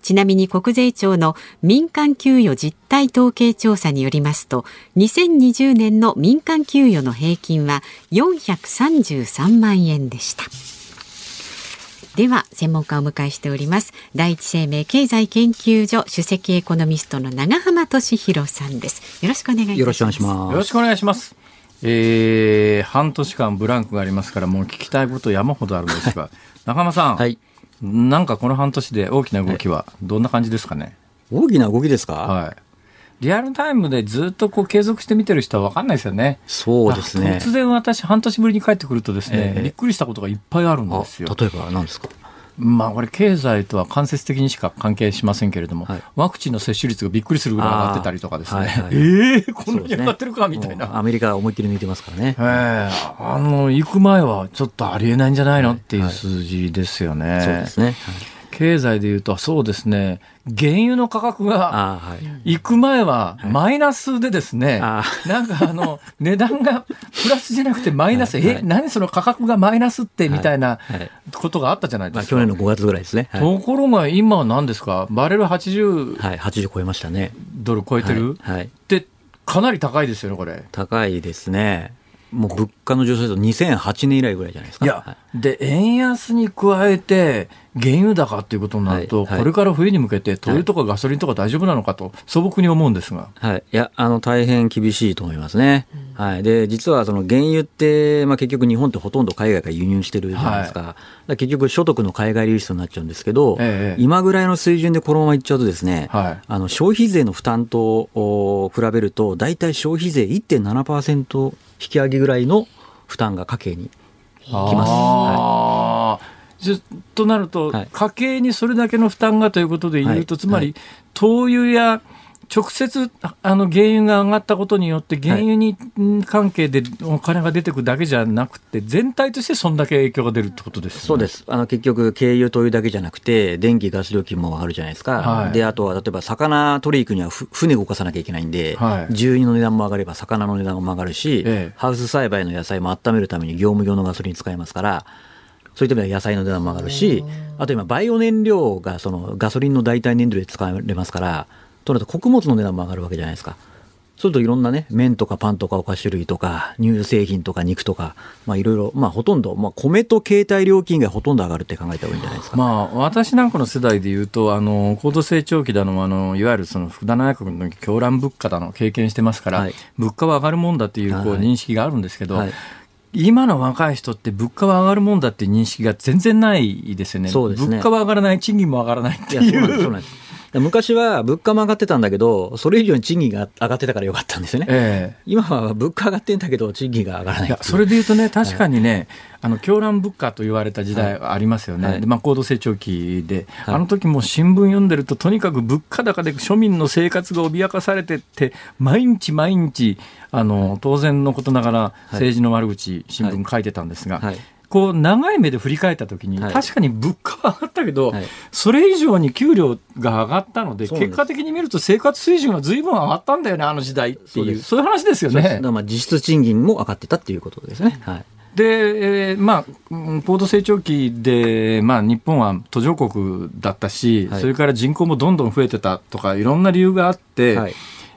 B: ちなみに国税庁の民間給与実態統計調査によりますと、2020年の民間給与の平均は433万円でした。では、専門家をお迎えしております。第一生命経済研究所首席エコノミストの長浜俊弘さんです。よろしくお願いいたします。
C: よろしくお願いします。
A: よろしくお願いします。えー、半年間ブランクがありますから、もう聞きたいこと山ほどあるんですが、中間さん、
C: はい。
A: なんかこの半年で大きな動きはどんな感じですかね？
C: 大きな動きですか、
A: はい。リアルタイムでずっとこう継続して見てる人は分かんないですよね。
C: そうですね。
A: 突然私半年ぶりに帰ってくるとですね、
C: ええ
A: びっくりしたことがいっぱいあるん
C: あ
A: ですよ。
C: 例えば何ですか？
A: まあこれ経済とは間接的にしか関係しませんけれども、
C: はい
A: ワクチンの接種率がびっくりするぐらい上がってたりとかですね。
C: はいはい
A: ええこんなに上がってるかみたいな。
C: もうアメリカは思いっきり抜いてますからね。
A: ええあの、行く前はちょっとありえないんじゃないの、
C: はい
A: っていう数字ですよね。
C: そうですね。はい
A: 経済でいうと、そうですね、原油の価格が。行く前はマイナスでですね、
C: あ
A: なんかあの、値段がプラスじゃなくてマイナス、え、
C: はいはい
A: 何その価格がマイナスってみたいな
C: はい
A: ことがあったじゃないで
C: まあ
A: すか。
C: 去年の5月ぐらいですね。はい。
A: ところが今は何ですか？バレル80
C: はい、80超えましたね。
A: ドル超えてる、ってかなり高いですよね、これ。
C: 高いですね。もう物価の上昇だと2008年以来ぐらいじゃないですか。
A: いや、
C: は
A: で、円安に加えて、原油高っていうことになると、
C: はいはい。
A: これから冬に向けて、灯油とかガソリンとか大丈夫なのかと、素朴に思うんですが。
C: はい。いや、あの、大変厳しいと思いますね。はい、で実はその原油って、まあ、結局、日本ってほとんど海外から輸入してるじゃないですか、だから結局、所得の海外流出になっちゃうんですけど、
A: ええ
C: 今ぐらいの水準でこのままいっちゃうと、ですね、
A: はい。
C: あの消費税の負担とお比べると、大体消費税1.7%引き上げぐらいの負担が家計にきます。は
A: あー。じゃとなると、
C: はい。
A: 家計にそれだけの負担がということで言うと、
C: はい。
A: つまり、
C: はい。
A: 灯油や直接ああの原油が上がったことによって、原油にん関係でお金が出てくるだけじゃなくて、全体としてそんだけ影響が出るってことです、ね、
C: そうです。あの結局、軽油、灯油だけじゃなくて、電気、ガス料金も上がるじゃないですか、
A: はい。
C: であとは例えば魚取り行くにはふ船動かさなきゃいけないんで、
A: はい。
C: 重油の値段も上がれば、魚の値段も上がるし、
A: ええ。
C: ハウス栽培の野菜も温めるために業務用のガソリン使いますから、そういった意味では野菜の値段も上がるし、あと今、バイオ燃料がそのガソリンの代替燃料で使われますから、となると穀物の値段も上がるわけじゃないですか。そうするといろんなね、麺とかパンとかお菓子類とか、乳製品とか肉とか、まあいろいろ、まあほとんど、まあ米と携帯料金がほとんど上がるって考えた方がいいんじゃないですか。
A: まあ、私なんかの世代でいうと、あの高度成長期だのあの、いわゆるその福田内閣の狂乱物価だの経験してますから、
C: はい
A: 物価は上がるもんだっていうこう
C: はい
A: 認識があるんですけど、
C: はい
A: 今の若い人って物価は上がるもんだっていう認識が全然ないですよね。
C: そうですね
A: 物価は上がらない、賃金も上がらないって
C: いう
A: い。
C: 昔は物価も上がってたんだけど、それ以上に賃金が上がってたからよかったんですよね。
A: ええ。
C: 今は物価上がってんだけど、賃金が上がらない。
A: いやそれで言うとね、確かにね、あの狂乱物価と言われた時代ありますよね、
C: はい。
A: でまあ、高度成長期で、
C: はい。
A: あの時も新聞読んでると、とにかく物価高で庶民の生活が脅かされてって、毎日毎日、あの当然のことながら、政治の悪口、新聞書いてたんですが。
C: はい
A: こう長い目で振り返ったときに、
C: はい。
A: 確かに物価は上がったけど、
C: はい。
A: それ以上に給料が上がったので、結果的に見ると生活水準がずいぶん上がったんだよね、あの時代っていう、
C: そう
A: いう話ですよね。
C: まあ実質賃金も上がってたっていうことですね。はい。
A: で、えーまあ、うん高度成長期で、まあ、日本は途上国だったし、
C: はい。
A: それから人口もどんどん増えてたとか、いろんな理由があって、
C: はい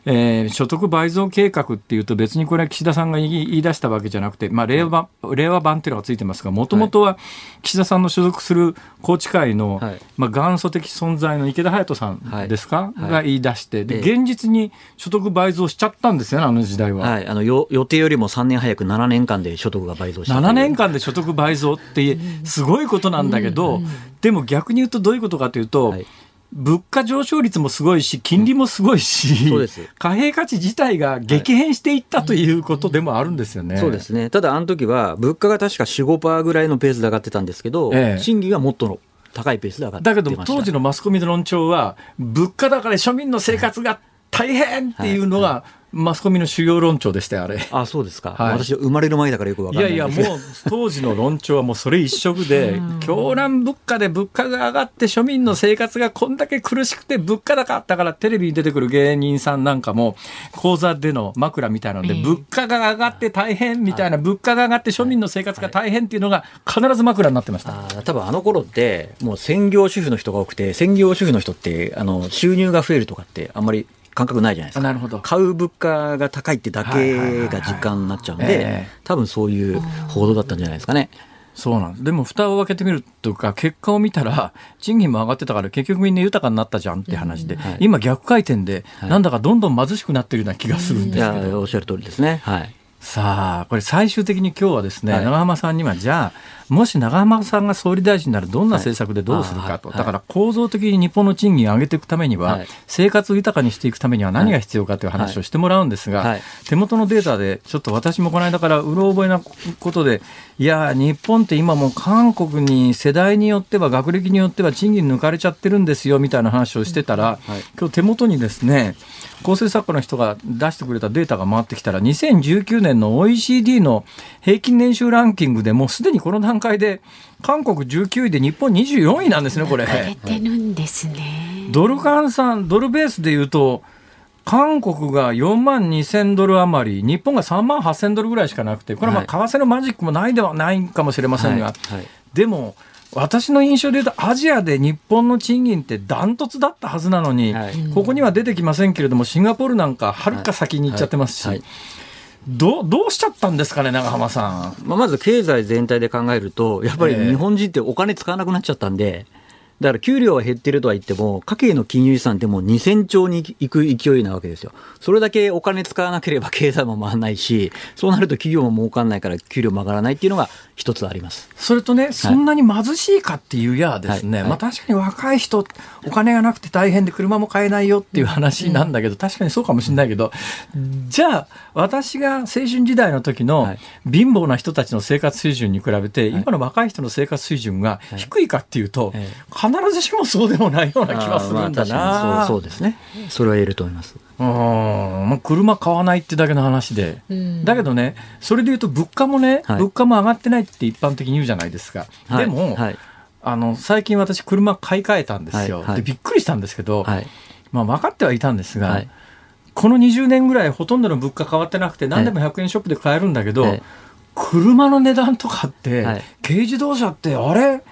A: えー所得倍増計画っていうと、別にこれは岸田さんが言い出したわけじゃなくて、まあ、令和版令和版っていうのがついてますが、もともとは岸田さんの所属する宏池会の、
C: はい。
A: まあ、元祖的存在の池田隼人さんですか、
C: はい。
A: が言い出して、で
C: ええ。
A: 現実に所得倍増しちゃったんですよね、あの時代は。
C: はい。あの、よ予定よりも3年早く7年間で所得が倍増した。という。
A: 7年間で所得倍増ってすごいことなんだけど、でも逆に言うとどういうことかというと、
C: はい
A: 物価上昇率もすごいし、金利もすごいし、
C: そうです。
A: 貨幣価値自体が激変していったということでもあるんですよね。
C: そうですね。ただ、あの時は、物価が確か4、5%ぐらいのペースで上がってたんですけど、
A: ええ。
C: 賃金がもっとの高いペースで上がって
A: だけど当時のマスコミの論調は、物価高で庶民の生活が大変っていうのが、マスコミの主要論調でしたよ、あれ。
C: あ、そうですか。
A: はい
C: 私、生まれる前だからよくわかんない
A: いやいや、
C: んですけど
A: もう当時の論調はもうそれ一色で、狂乱物価で物価が上がって庶民の生活がこんだけ苦しくて物価高だからテレビに出てくる芸人さんなんかも講座での枕みたいなので、
B: ええ
A: 物価が上がって大変みたいな、物価が上がって庶民の生活が大変っていうのが必ず枕になってました。
C: 多分あの頃って、もう専業主婦の人が多くて、専業主婦の人って、あの、収入が増えるとかって、あんまり感覚ないじゃないですか。
A: なるほど。
C: 買う物価が高いってだけが実感になっちゃうん
A: はいはいはい
C: で
A: ええ、
C: 多分そういう報道だったんじゃないですかね。
A: そうなんです。でも蓋を開けてみるとか、結果を見たら、賃金も上がってたから結局みんな豊かになったじゃんって話で、
C: はい
A: 今逆回転で、
C: はい
A: なんだかどんどん貧しくなってるような気がするん
C: い
A: ですけど。
C: や、おっしゃる通りですね。はい。
A: さあ、これ最終的に今日はですね、
C: はい。
A: 長浜さんには、じゃあ、もし長浜さんが総理大臣にならどんな政策でどうするかと。
C: はい。
A: だから構造的に日本の賃金を上げていくためには、
C: はい。
A: 生活を豊かにしていくためには何が必要かという話をしてもらうんですが、
C: はい。
A: 手元のデータで、ちょっと私もこの間からうろ覚えなことで、いや、日本って今もう韓国に世代によっては、学歴によっては賃金抜かれちゃってるんですよ、みたいな話をしてたら、
C: はい。
A: 今日手元にですね、構成作家の人が出してくれたデータが回ってきたら、2019年の OECD の平均年収ランキングでもうすでにこの段階で、韓国19位で日本24位なんですね、これ。
B: てるんですね。
A: ドル換算、ドルベースで言うと、韓国が4万2000ドル余り、日本が3万8000ドルぐらいしかなくて、これはまあ為替のマジックもないではないかもしれませんが、
C: はいはい
A: でも、私の印象で言うと、アジアで日本の賃金ってダントツだったはずなのに、
C: はい。
A: ここには出てきませんけれども、シンガポールなんかはるか先に行っちゃってますし、
C: はい。はい。
A: どうどうしちゃったんですかね、長浜さん。
C: まあ、まず経済全体で考えると、やっぱり
A: ええ。
C: 日本人ってお金使わなくなっちゃったんで、だから給料は減ってるとは言っても、家計の金融資産ってもう2000兆に行く勢いなわけですよ。それだけお金使わなければ経済も回らないし、そうなると企業も儲かんないから給料も上がらないっていうのが一つあります。
A: それとね、そんなに貧しいかっていうやですね、
C: はい。
A: まあ確かに若い人、お金がなくて大変で車も買えないよっていう話なんだけど、確かにそうかもしれないけど、じゃあ、私が青春時代の時の
C: はい。
A: 貧乏な人たちの生活水準に比べて、今の若い人の生活水準が低いかっていうと、
C: え
A: 必ずしもそうでもないような気がするんだ
C: あーまあそうそうですね。それは言えると思います。
A: うん。まあ車買わないってだけの話で、
B: うん。
A: だけどね、それで言うと物価もね、
C: はい。
A: 物価も上がってないって一般的に言うじゃないですか。
C: はい。
A: でも、
C: はい。
A: あの最近私車買い替えたんですよ、
C: はい。はい。
A: でびっくりしたんですけど、
C: はい。
A: まあ、分かってはいたんですが、
C: はい。
A: この20年ぐらいほとんどの物価変わってなくて何でも100円ショップで買えるんだけど、
C: はい。
A: 車の値段とかって、
C: はい。
A: 軽自動車ってあれ？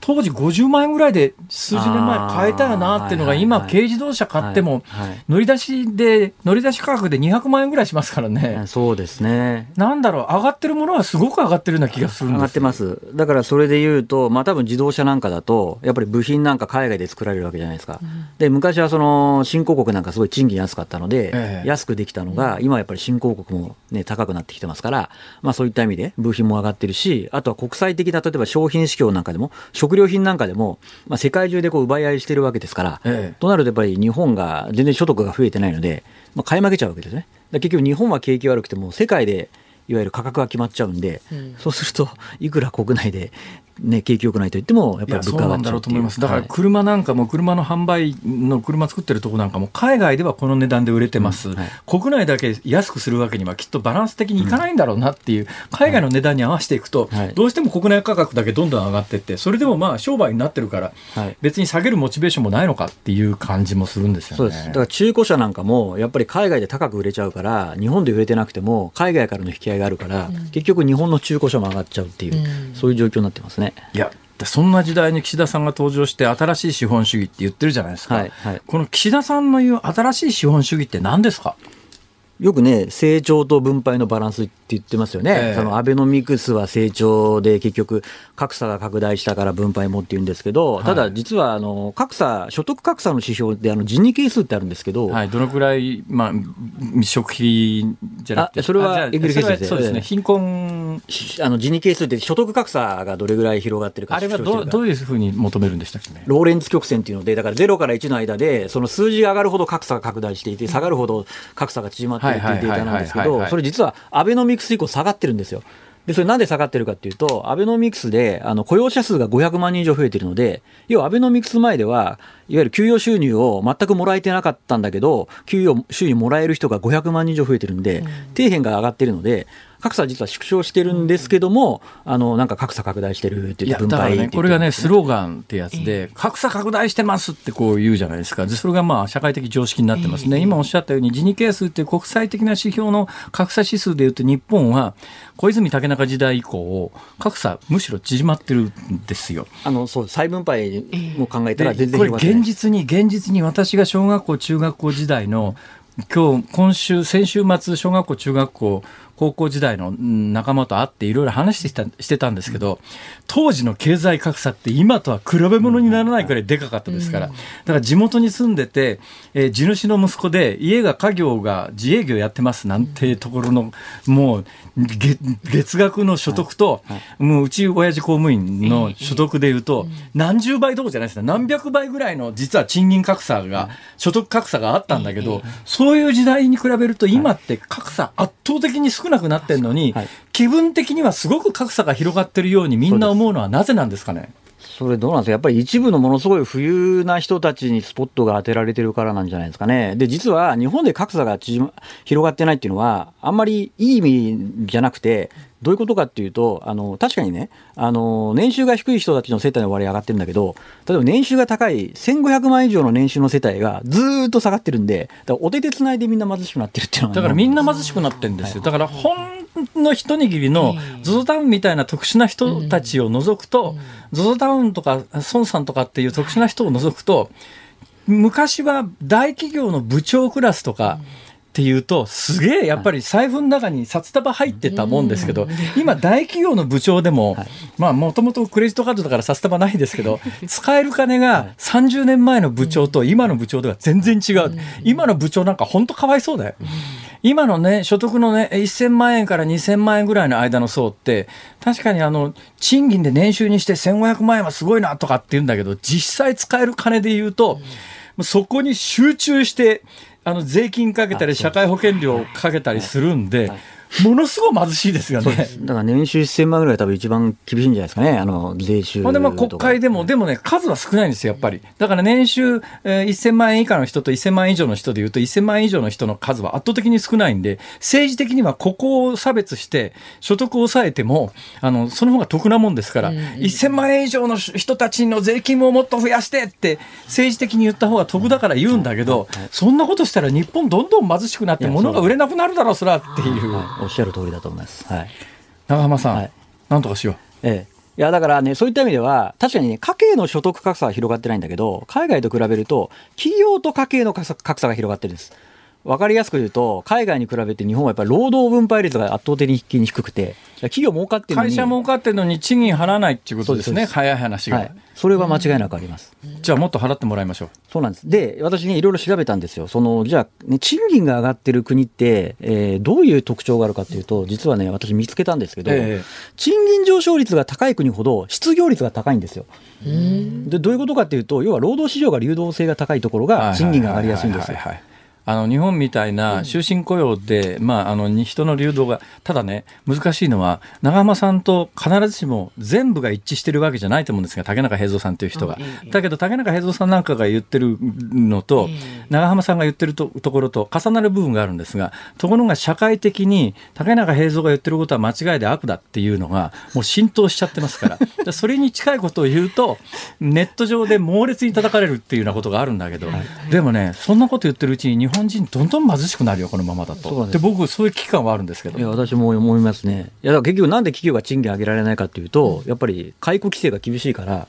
A: 当時50万円ぐらいで数十年前買えたよなっていうのが今軽自動車買っても乗り出しで乗り出し価格で200万円ぐらいしますからね、
C: そうですね。
A: なんだろう上がってるものはすごく上がってるような気がするん
C: 上
A: です
C: がってます。だからそれで言うと、まあ多分自動車なんかだと、やっぱり部品なんか海外で作られるわけじゃないですか。で、昔はその新興国なんかすごい賃金安かったので、
A: ええ。
C: 安くできたのが、今はやっぱり新興国もね、高くなってきてますから、まあそういった意味で部品も上がってるし、あとは国際的な、例えば商品市況なんかでも、食料品なんかでも、まあ世界中でこう奪い合いしてるわけですから、
A: ええ
C: となるとやっぱり日本が全然所得が増えてないので、まあ、買い負けちゃうわけですね。結局日本は景気悪くても世界でいわゆる価格が決まっちゃうんで、そうするといくら国内で、ね、景気良くないと言ってもやっぱり
A: いやそうなんだろう
C: 物価が上がっちゃう
A: と思います。だから
C: はい。
A: 車なんかも、車の販売の車作ってるとこなんかも、海外ではこの値段で売れてます、
C: うんはい。
A: 国内だけ安くするわけにはきっとバランス的にいかないんだろうなっていう、海外の値段に合わせていくと、
C: はい。
A: どうしても国内価格だけどんどん上がっていって、それでもまあ商売になってるから、
C: はい。
A: 別に下げるモチベーションもないのかっていう感じもするんですよね。
C: そうです。だから中古車なんかもやっぱり海外で高く売れちゃうから日本で売れてなくても海外からの引き合いがあるから、結局日本の中古車も上がっちゃうっていう、そういう状況になってますね。
A: いやでそんな時代に岸田さんが登場して新しい資本主義って言ってるじゃないですか、
C: はいはい。
A: この岸田さんの言う新しい資本主義って何ですか？
C: よくね、成長と分配のバランスって言ってますよね、
A: ええ。
C: そのアベノミクスは成長で結局、格差が拡大したから分配もって言うんですけど、
A: はい。
C: ただ実はあの格差、所得格差の指標であのジニ係数ってあるんですけど、
A: はい、どのくらい、まあ、食費じゃなくて、
C: あそれはエグリケース
A: そうですね、
C: ええ。
A: 貧困、
C: しあのジニ係数って所得格差がどれぐらい広がってるか
A: あれはどうどういうふうに求めるんでしたっけ？ね。
C: ローレンツ曲線っていうので、だから0から1の間で、その数字が上がるほど格差が拡大していて、下がるほど格差が縮まっているっていうデータなんですけど、それ実はアベノミクス以降下がってるんですよ。で、それなんで下がってるかっていうと、アベノミクスで、あの、雇用者数が500万人以上増えてるので、要はアベノミクス前では、いわゆる給与収入を全くもらえてなかったんだけど、給与収入もらえる人が500万人以上増えてるんで、底辺が上がってるので、格差は実は縮小してるんですけども、あの、なんか格差拡大してるって
A: いや、
C: 言って分配って言って
A: これがね、スローガンってやつで、格差拡大してますってこう言うじゃないですか。で、それがまあ、社会的常識になってますね。今おっしゃったように、ジニ係数っていう国際的な指標の格差指数でいうと、日本は、小泉竹中時代以降、格差むしろ縮まってるんですよ。
C: あの、そう、再分配も考えたら
A: で
C: 全然
A: これ
C: 広がってない
A: 現実に現実に私が小学校中学校時代の今日今週先週末小学校中学校高校時代のうん仲間と会っていろいろ話してたしてたんですけど当時の経済格差って今とは比べ物にならないくらいでかかったですから。だから地元に住んでて、えー地主の息子で家が家業が自営業やってますなんてところのもう月月額の所得と、もううち親父公務員の所得でいうと、何十倍どころじゃないですね。何百倍ぐらいの実は賃金格差が、所得格差があったんだけど、そういう時代に比べると今って格差圧倒的に少なくなってるのに、
C: はい
A: 気分的にはすごく格差が広がってるようにみんな思うのはなぜなんですかね？
C: それどうなんですか？やっぱり一部のものすごい富裕な人たちにスポットが当てられてるからなんじゃないですかね。で、実は日本で格差が広がってないっていうのは、あんまりいい意味じゃなくて、どういうことかっていうと、あの、確かにね、あの、年収が低い人たちの世帯の割合上がってるんだけど、例えば年収が高い1500万以上の年収の世帯がずーっと下がってるんで、だからお手手つないでみんな貧しくなってるっていうのは、
A: だからみんな貧しくなってるんですよ。だからほんの一握りの ZOZO タウンみたいな特殊な人たちを除くと、ZOZO タウンとか孫さんとかっていう特殊な人を除くと、昔は大企業の部長クラスとか、っていうと、すげえやっぱり財布の中に札束入ってたもんですけど、今大企業の部長でも、まあもともとクレジットカードだから札束ないですけど、使える金が30年前の部長と今の部長では全然違う。今の部長なんか本当かわいそうだよ。今のね、所得のね、1000万円から2000万円ぐらいの間の層って、確かにあの、賃金で年収にして1500万円はすごいなとかって言うんだけど、実際使える金で言うと、そこに集中して、あの税金かけたり、社会保険料かけたりするんで、ものすごい貧しいですよね。
C: だから年収1000万ぐらい多分一番厳しいんじゃないですかね、あの税収
A: ほんでまあ国会でも、でもね、数は少ないんですよ、やっぱり。だから年収、えー、1000万円以下の人と1000万円以上の人でいうと、1000万円以上の人の数は圧倒的に少ないんで、政治的にはここを差別して、所得を抑えても、あのその方が得なもんですから、うんうん、1000万円以上の人たちの税金ももっと増やしてって、政治的に言った方が得だから言うんだけど、そんなことしたら日本どんどん貧しくなって、物が売れなくなるだろう、そらっていう。
C: おっしゃる通りだと思います。はい。
A: 長浜さん、はい、なんとかしよう。
C: ええ。いやだからね、そういった意味では、確かにね、家計の所得格差は広がってないんだけど、海外と比べると、企業と家計の格差が広がってるんです。分かりやすく言うと、海外に比べて日本はやっぱり労働分配率が圧倒的に低くて、企業儲かってるの
A: に会社儲かってるのに賃金払わないっていうことですね、早い話が、はい、
C: それは間違いなくあります、
A: じゃあ、もっと払ってもらいましょう。
C: そうなんです。で、私ね、いろいろ調べたんですよ。その、じゃあ、ね、賃金が上がってる国って、えー、どういう特徴があるかというと、実はね、私見つけたんですけど、えー、賃金上昇率が高い国ほど失業率が高いんですよ。で、どういうことかというと、要は労働市場が流動性が高いところが賃金が上がりやすいんですよ。
A: あの日本みたいな終身雇用で、まあ、あの人の流動が、ただね、難しいのは、長浜さんと必ずしも全部が一致してるわけじゃないと思うんですが、竹中平蔵さんという人が。だけど、竹中平蔵さんなんかが言ってるのと、長浜さんが言ってるとところと重なる部分があるんですが、ところが社会的に竹中平蔵が言ってることは間違いで悪だっていうのが、もう浸透しちゃってますから、それに近いことを言うと、ネット上で猛烈に叩かれるっていうようなことがあるんだけど、でもね、そんなこと言ってるうちに日本本人どんどん貧しくなるよこのままだと。で僕そういう危機感はあるんですけど。
C: いや私も思いますね。いや結局なんで企業が賃金上げられないかっていうと、やっぱり解雇規制が厳しいから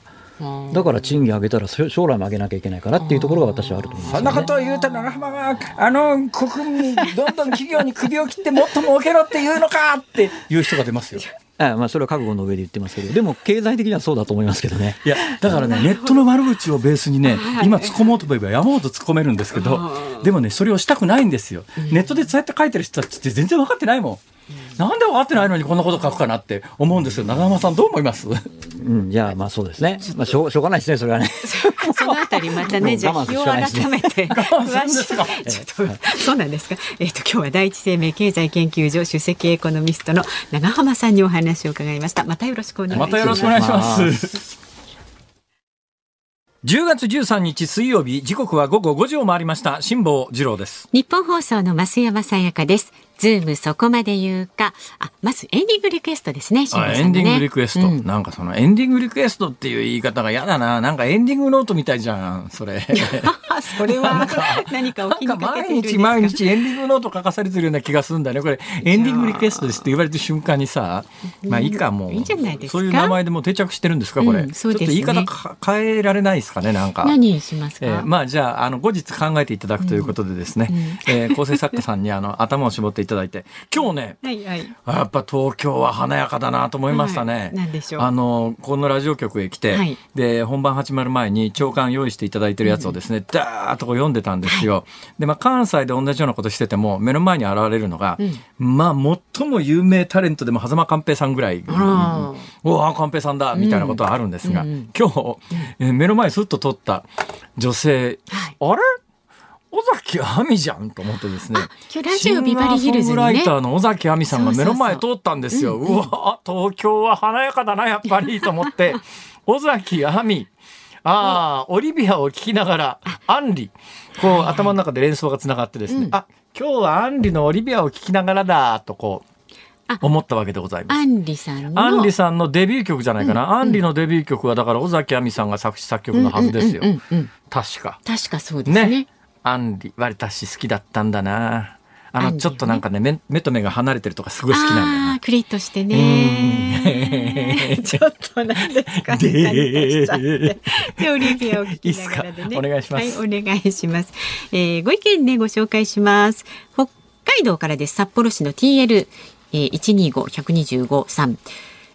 C: だから賃金上げたら将来も上げなきゃいけないからっていうところが私はあると思います、ね、
A: そんなことを言うと長浜はあの国民どんどん企業に首を切ってもっと儲けろって言うのかっていう人が出ますよ。
C: あまあ、それは覚悟の上で言ってますけど、でも経済的にはそうだと思いますけどね。
A: いや、だからね、ネットの悪口をベースにね、今突っ込もうと思えば山ほど突っ込めるんですけど、でもね、それをしたくないんですよ。ネットでそうやって書いてる人たちって全然分かってないもん。なんで分かってないのにこんなこと書くかなって思うんですよ。長山さんどう思います？
C: うん、じゃあまあそうですね。まあしょうしょうがないですね、それはね。
B: そのあたりまた ね、じゃあ日を改めて 詳しく。ちょっと、そうなんですか。えっ、ー、と今日は第一生命経済研究所首席エコノミストの長浜さんにお話を伺いました。またよろしくお願いします。
A: またよろしくお願いします。10月13日水曜日時刻は午後5時を回りました辛坊治郎です
B: ニッポン放送の増山さやかですズームそこまで言うか。あ、まずエンディングリクエストですね。ね
A: エンディングリクエスト、うん、なんかそのエンディングリクエストっていう言い方が嫌だな。なんかエンディングノートみたいじゃん、それ。
B: それは 何か起きにかけて
A: 毎日毎日エンディングノート書かされてるような気がするんだね。これエンディングリクエストですって言われた瞬間にさ、まあいいかもう。いいじゃないですか？そういう名前でも定着してるんですか、これ。うん、そうですね、ちょっと言い方変えられないですかね、なんか。
B: 何しますか、え
A: ー、まあじゃあ、あの、後日考えていただくということでですね、うんうん、えー、構成作家さんにあの、頭を絞っていただいて、今日もね、はいはい、やっぱ東京は華やかだなと思いましたね。
B: はい、
A: あのこのラジオ局へ来て、はい、で本番始まる前に長官用意していただいてるやつをですね、うん、ダーッとこう読んでたんですよ。でまあ関西で同じようなことしてても目の前に現れるのが、うん、まあ最も有名タレントでも狭間寛平さんぐらい、うん、おお寛平さんだみたいなことはあるんですが、今日、え目の前すっと撮った女性、あれ？尾崎亜美じゃんと思ってですね。
B: 今日ラジオビバリヒルズに、ね、
A: ライターの尾崎亜美さんが目の前通ったんですよ。うわ、東京は華やかだな、やっぱりと思って。尾崎亜美。ああ、オリビアを聞きながら、アンリ。こう、頭の中で連想がつながってですね。うん、あ、今日はアンリのオリビアを聞きながらだ、とこう。思ったわけでございます。ア
B: ンリさんの。
A: アンリさんのデビュー曲じゃないかな。うんうん、アンリのデビュー曲はだから尾崎亜美さんが作詞作曲のはずですよ。確か。
B: 確かそうですね。ね
A: アンリ、私好きだったんだな。あの、ちょっとなんかね目、目と目が離れてるとかすごい好きなんだよな。
B: クリッとして ね。ちょっとなんですかね。じゃオリビアを聞きながらでね。
A: お願いします。
B: はい、お願いします。えー、ご意見ね、ご紹介します。北海道からです札幌市の TL 125-125-3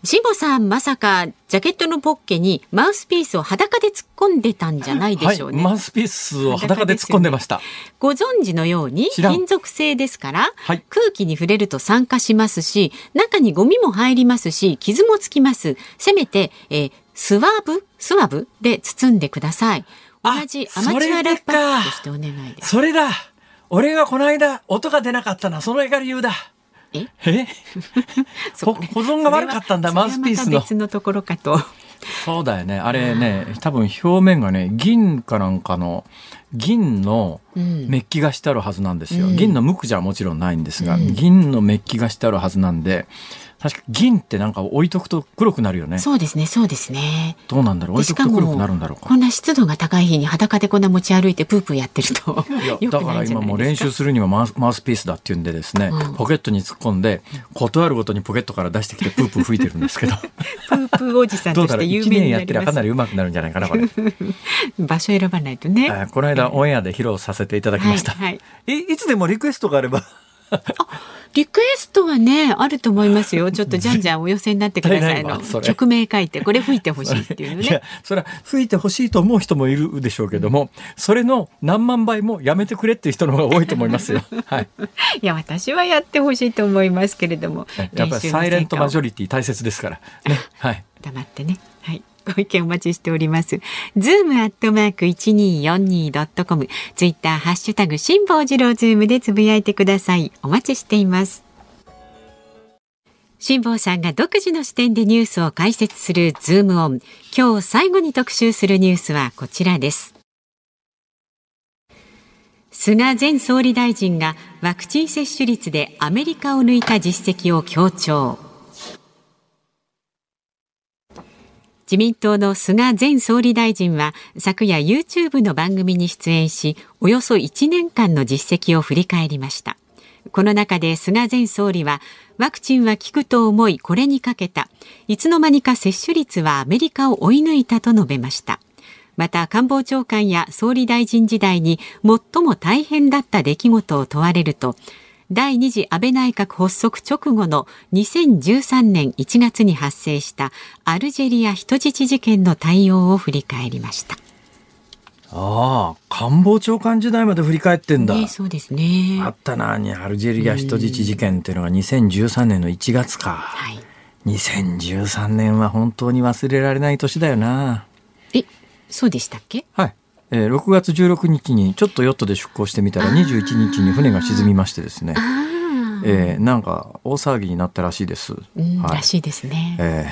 B: 辛坊さんまさかジャケットのポッケにマウスピースを裸で突っ込んでたんじゃないでしょうね、
A: はい、マウスピースを裸で突っ込んでました、ね、
B: ご存知のように金属製ですから、はい、空気に触れると酸化しますし中にゴミも入りますし傷もつきます。せめて、えー、スワブスワブで包んでください。同じアマチュアラッパーとしてお願いです。
A: それだ。俺がこの間音が出なかったのはその理由だえ？え？保存が悪かったんだマウスピースの。
B: 別のところかと。
A: そうだよね。あれね多分表面がね銀かなんかの銀のメッキがしてあるはずなんですよ、うん、銀の無垢じゃもちろんないんですが、うん、銀のメッキがしてあるはずなんで確か銀ってなんか置いとくと黒くなるよね。
B: そうですね、そうですね。
A: どうなんだろう？置いとくと黒くなるんだろう
B: こんな湿度が高い日に裸でこんな持ち歩いてプープーやってると
A: だから今もう練習するにはマウスマウスピースだっていうんでですね、うん、ポケットに突っ込んで断るごとにポケットから出してきてプープー吹いてるんですけど。
B: プープーおじさんとして有名に
A: なります。1年やってりゃかなり上手くなるんじゃないかなこれ。
B: 場所選ばないとね。
A: この間オンエアで披露させていただきました。はい、はい、いいつでもリクエストがあれば。
B: あリクエストはねあると思いますよ。ちょっとじゃんじゃんお寄せになってくださいの。曲名書いてこれ吹いてほしいっていうのね
A: それは吹いてほしいと思う人もいるでしょうけどもそれの何万倍もやめてくれっていう人の方が多いと思いますよ。はい
B: いや私はやってほしいと思いますけれども
A: やっぱりサイレントマジョリティ大切ですからねはい
B: 黙ってねはいご意見お待ちしております。ズームアットマーク一二四二ドットコム、ツイッターハッシュタグ辛坊治郎ズームでつぶやいてください。お待ちしています。辛坊さんが独自の視点でニュースを解説するズームオン。今日最後に特集するニュースはこちらです。菅前総理大臣がワクチン接種率でアメリカを抜いた実績を強調。自民党の菅前総理大臣は昨夜 YouTube の番組に出演しおよそ1年間の実績を振り返りました。この中で菅前総理はワクチンは効くと思いこれにかけた。いつの間にか接種率はアメリカを追い抜いたと述べました。また官房長官や総理大臣時代に最も大変だった出来事を問われると第2次安倍内閣発足直後の2013年1月に発生したアルジェリア人質事件の対応を振り返りました。
A: ああ、官房長官時代まで振り返ってんだ。
B: ね、そうですね。
A: あったな、にアルジェリア人質事件っていうのが2013年の1月か。はい。2013年は本当に忘れられない年だよな。
B: え、そうでしたっけ？
A: はい。えー、6月16日にちょっとヨットで出港してみたら21日に船が沈みましてですね、えー、なんか大騒ぎになったらしいです。
B: うん、はい、らしいですね。え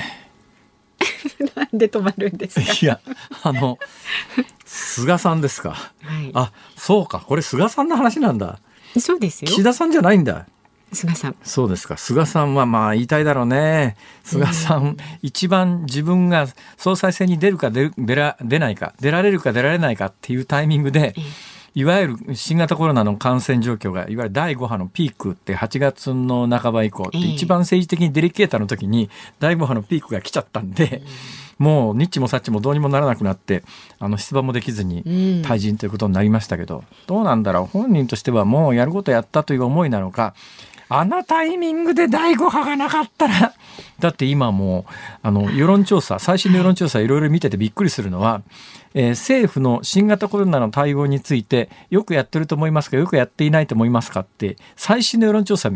B: ー、なんで止まるんですか？
A: いや、あの、菅さんですか？はい、あ、そうか、これ菅さんの話なんだ。
B: そうですよ。
A: 岸田さんじゃないんだ。
B: 菅さん。
A: そうですか。菅さんはまあ言いたいだろうね。菅さん、一番自分が総裁選に出るか出る出ら出ないか、出られるか出られないかっていうタイミングで、いわゆる新型コロナの感染状況がいわゆる第5波のピークって8月の半ば以降って一番政治的にデリケータの時に第5波のピークが来ちゃったんで、もうニッチもサッチもどうにもならなくなってあの出馬もできずに退陣ということになりましたけど、どうなんだろう本人としてはもうやることやったという思いなのかあのタイミングで第5波がなかったら、だって今もう、あの、世論調査、最新の世論調査いろいろ見ててびっくりするのは、えー、政府の新型コロナの対応について、よくやってると思いますか、よくやっていないと思いますかって、最新の世論調査、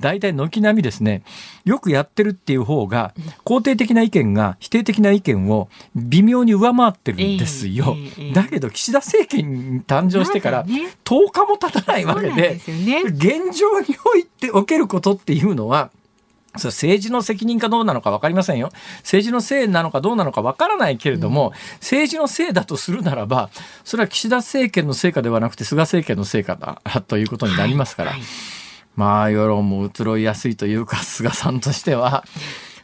A: 大体軒並みですね、よくやってるっていう方が、肯定的な意見が否定的な意見を微妙に上回ってるんですよ。だけど、岸田政権に誕生してから10日も経たないわけで、現状においておけることっていうのは、それ政治の責任かどうなのか分かりませんよ。政治のせいなのかどうなのか分からないけれども、うん、政治のせいだとするならば、それは岸田政権の成果ではなくて菅政権の成果だということになりますから、はいはい、まあ世論も移ろいやすいというか、菅さんとしては、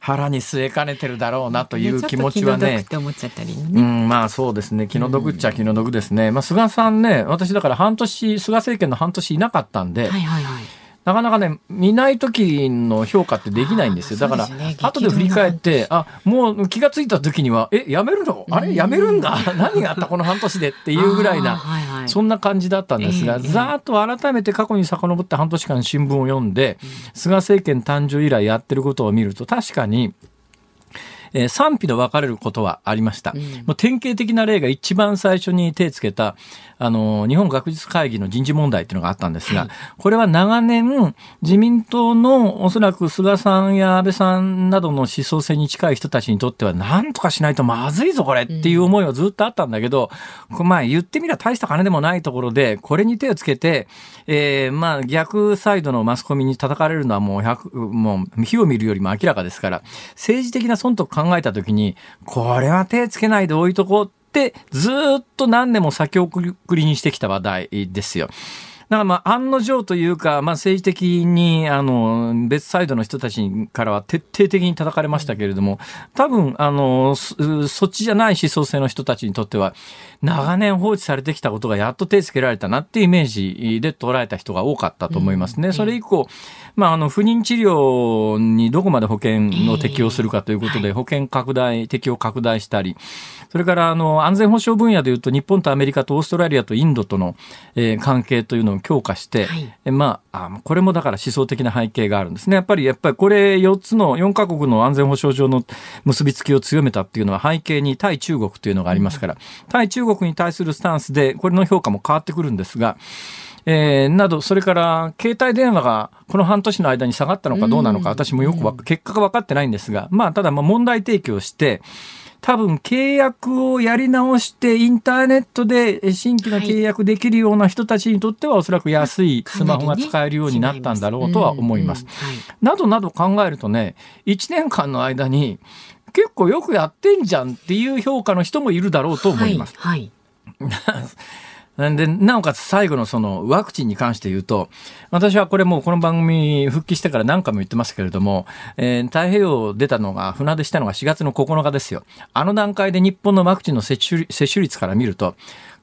A: 腹に据えかねてるだろうなという気持ちはね。うん、まあそうですね。気の毒っちゃ気の毒ですね。まあ菅さんね、私だから半年、菅政権の半年いなかったんで、はいはいはいなかなかね、見ない時の評価ってできないんですよ。だから、
B: ね、
A: 後で振り返って、あ、もう気がついた時には、え、やめるの？あれ？やめるんだ？何があった？この半年でっていうぐらいな、はいはい、そんな感じだったんですが、えー、ざーっと改めて過去に遡って半年間新聞を読んで、菅政権誕生以来やってることを見ると、確かに、えー、賛否の分かれることはありました。うん、もう典型的な例が一番最初に手つけた、あの、日本学術会議の人事問題っていうのがあったんですが、はい、これは長年、自民党のおそらく菅さんや安倍さんなどの思想性に近い人たちにとっては、なんとかしないとまずいぞ、これっていう思いはずっとあったんだけど、うん、まあ言ってみれば大した金でもないところで、これに手をつけて、えー、まあ逆サイドのマスコミに叩かれるのはもう100、もう火を見るよりも明らかですから、政治的な損得考えたときに、これは手つけないで置いとこうってずっと何年も先送りにしてきた話題ですよ。だからまあ案の定というか、まあ、政治的にあの別サイドの人たちからは徹底的に叩かれましたけれども、多分あのそっちじゃない思想性の人たちにとっては、長年放置されてきたことがやっと手つけられたなっていうイメージで捉えた人が多かったと思いますね。それ以降、まあ、あの不妊治療にどこまで保険を適用するかということで、保険拡大、適用拡大したり、それからあの安全保障分野でいうと日本とアメリカとオーストラリアとインドとの、えー、関係というのを強化して、はい、えまああこれもだから思想的な背景があるんですね。やっぱりやっぱりこれ4つの4カ国の安全保障上の結びつきを強めたっていうのは背景に対中国というのがありますから、うん、対中国に対するスタンスでこれの評価も変わってくるんですがえー、など、それから携帯電話がこの半年の間に下がったのかどうなのか、私もよく結果が分かってないんですが、まあ、ただ、問題提起をして、多分契約をやり直してインターネットで新規の契約できるような人たちにとってはおそらく安いスマホが使えるようになったんだろうとは思います。などなど考えるとね1年間の間に結構よくやってんじゃんっていう評価の人もいるだろうと思います。はいはい で、なおかつ最後のそのワクチンに関して言うと、私はこれもうこの番組復帰してから何回も言ってますけれども、えー、太平洋出たのが、船出したのが4月の9日ですよ。あの段階で日本のワクチンの接種接種率から見ると、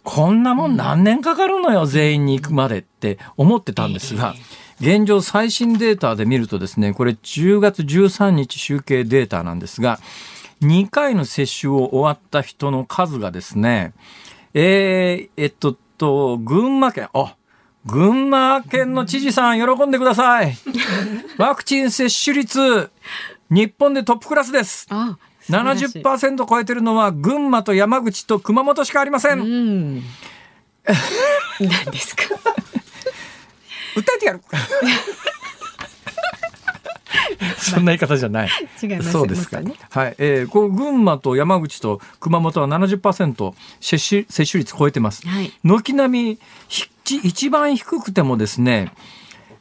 A: こんなもん何年かかるのよ、全員に行くまでって思ってたんですが、現状最新データで見るとですね、これ10月13日集計データなんですが、2回の接種を終わった人の数がですね、えー、えっと、と、群馬県、あ、群馬県の知事さん、喜んでください。ワクチン接種率、日本でトップクラスです。あ70%超えてるのは群馬と山口と熊本しかありません。うん、
B: 何ですか？
A: 訴えてやる そんな言い方じゃない。
B: 違います。
A: そうですか。ね、はい。えー、こう群馬と山口と熊本は70%接種接種率超えてます。はい、軒並み一番低くてもですね。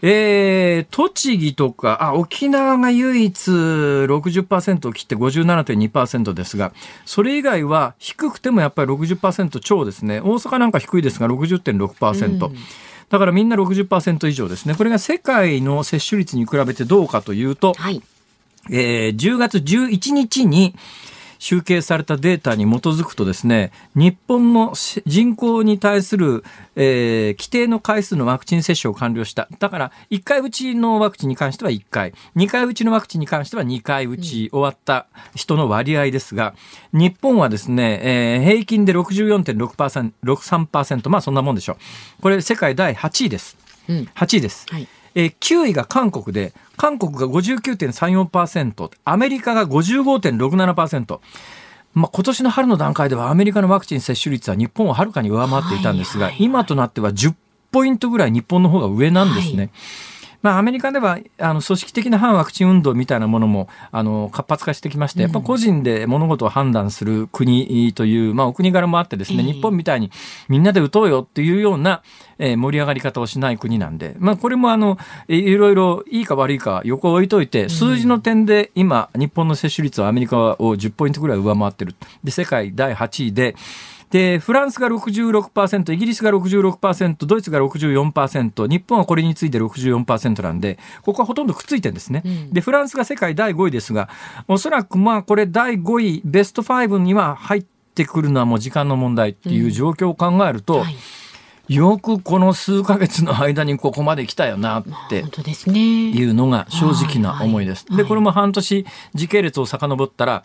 A: えー、栃木とか、あ、沖縄が唯一60%を切って57.2%ですが、それ以外は低くてもやっぱり60%超ですね。大阪なんか低いですが60.6%。うんだからみんな60%以上ですね。これが世界の接種率に比べてどうかというと、はい、えー、10月11日に、集計されたデータに基づくとですね、日本の人口に対する、えー、規定の回数のワクチン接種を完了した。だから、1回打ちのワクチンに関しては1回、2回打ちのワクチンに関しては2回打ち終わった人の割合ですが、日本はですね、えー、平均で64.6%、63%、まあそんなもんでしょう。これ世界第8位です。うん、8位です。はいえー、9位が韓国で、韓国が59.34%、アメリカが55.67%。まあ、今年の春の段階ではアメリカのワクチン接種率は日本をはるかに上回っていたんですが、今となっては10ポイントぐらい日本の方が上なんですね。はいまあ、アメリカではあの組織的な反ワクチン運動みたいなものもあの活発化してきまして、やっぱ個人で物事を判断する国という、まあ、お国柄もあってですね、日本みたいにみんなで打とうよっていうような、えー、盛り上がり方をしない国なんで、まあ、これもあのいろいろいいか悪いか横置いといて、数字の点で今、日本の接種率はアメリカを10ポイントぐらい上回ってる。で、世界第8位で、で、フランスが66%、イギリスが66%、ドイツが64%、日本はこれについて64%なんで、ここはほとんどくっついてるんですね。うん、で、フランスが世界第5位ですが、おそらくまあこれ第5位、ベスト5には入ってくるのはもう時間の問題っていう状況を考えると、うんはいよくこの数ヶ月の間にここまで来たよなって。いうのが正直な思いです。
B: はい
A: で、これも半年時系列を遡ったら、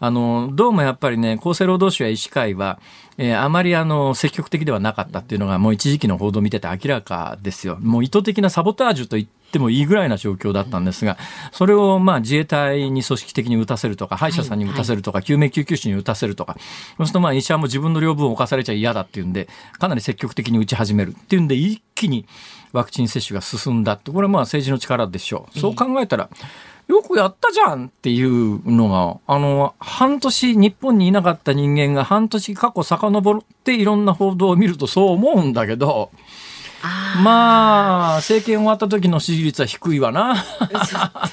A: あの、どうもやっぱりね、厚生労働省や医師会は、えーあまりあの、積極的ではなかったっていうのが、もう一時期の報道を見てて明らかですよ。もう意図的なサボタージュと言ってもいいぐらいな状況だったんですが、それをまあ自衛隊に組織的に打たせるとか、歯医者さんに打たせるとか、救命救急士に打たせるとか、そうするとまあ医者も自分の領分を侵されちゃ嫌だっていうんで、かなり積極的に打ち始めるっていうんで、一気にワクチン接種が進んだって、これはまあ政治の力でしょう。そう考えたら、よくやったじゃんっていうのが、あの、半年日本にいなかった人間が半年過去遡っていろんな報道を見るとそう思うんだけど、
B: あ
A: まあ、政権終わった時の支持率は低いわな。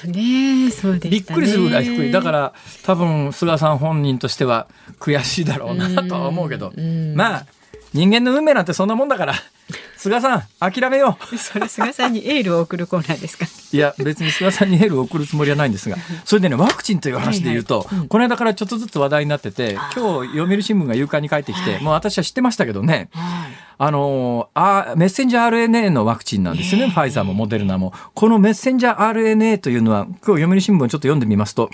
B: ね、そうで
A: びっ。くりするぐらい低い。だから、多分、菅さん本人としては悔しいだろうなとは思うけど、
B: うん
A: まあ、人間の運命なんてそんなもんだから、菅さん、諦めよう。
B: それ菅さんにエールを送るコーナーですか？
A: いや、別に菅さんにエールを送るつもりはないんですが、それでね、ワクチンという話で言うと、この間からちょっとずつ話題になってて、今日、読売新聞が夕刊に書いてきて、もう私は知ってましたけどね、あのあ、メッセンジャー RNA のワクチンなんですよね、ファイザーもモデルナも。このメッセンジャー RNA というのは、今日読売新聞をちょっと読んでみますと、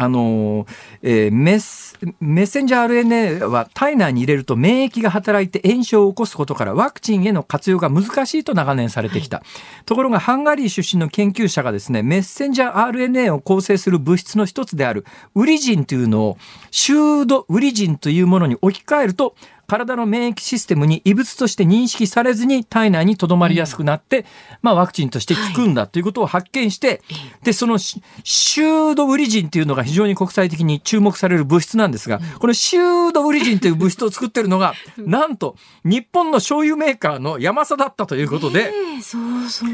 A: あのえーメッセメッセンジャー RNA は体内に入れると免疫が働いて炎症を起こすことからワクチンへの活用が難しいと長年されてきた。ところがハンガリー出身の研究者がですね、メッセンジャー RNA を構成する物質の一つであるウリジンというのを、シュードウリジンというものに置き換えると、体の免疫システムに異物として認識されずに体内に留まりやすくなって、まあワクチンとして効くんだということを発見して、で、そのシシュードウリジンというのが非常に国際的に注目される物質なんですが、このシュードウリジンという物質を作ってるのが、なんと日本の醤油メーカーの山佐だったということで、
B: ええそうそう。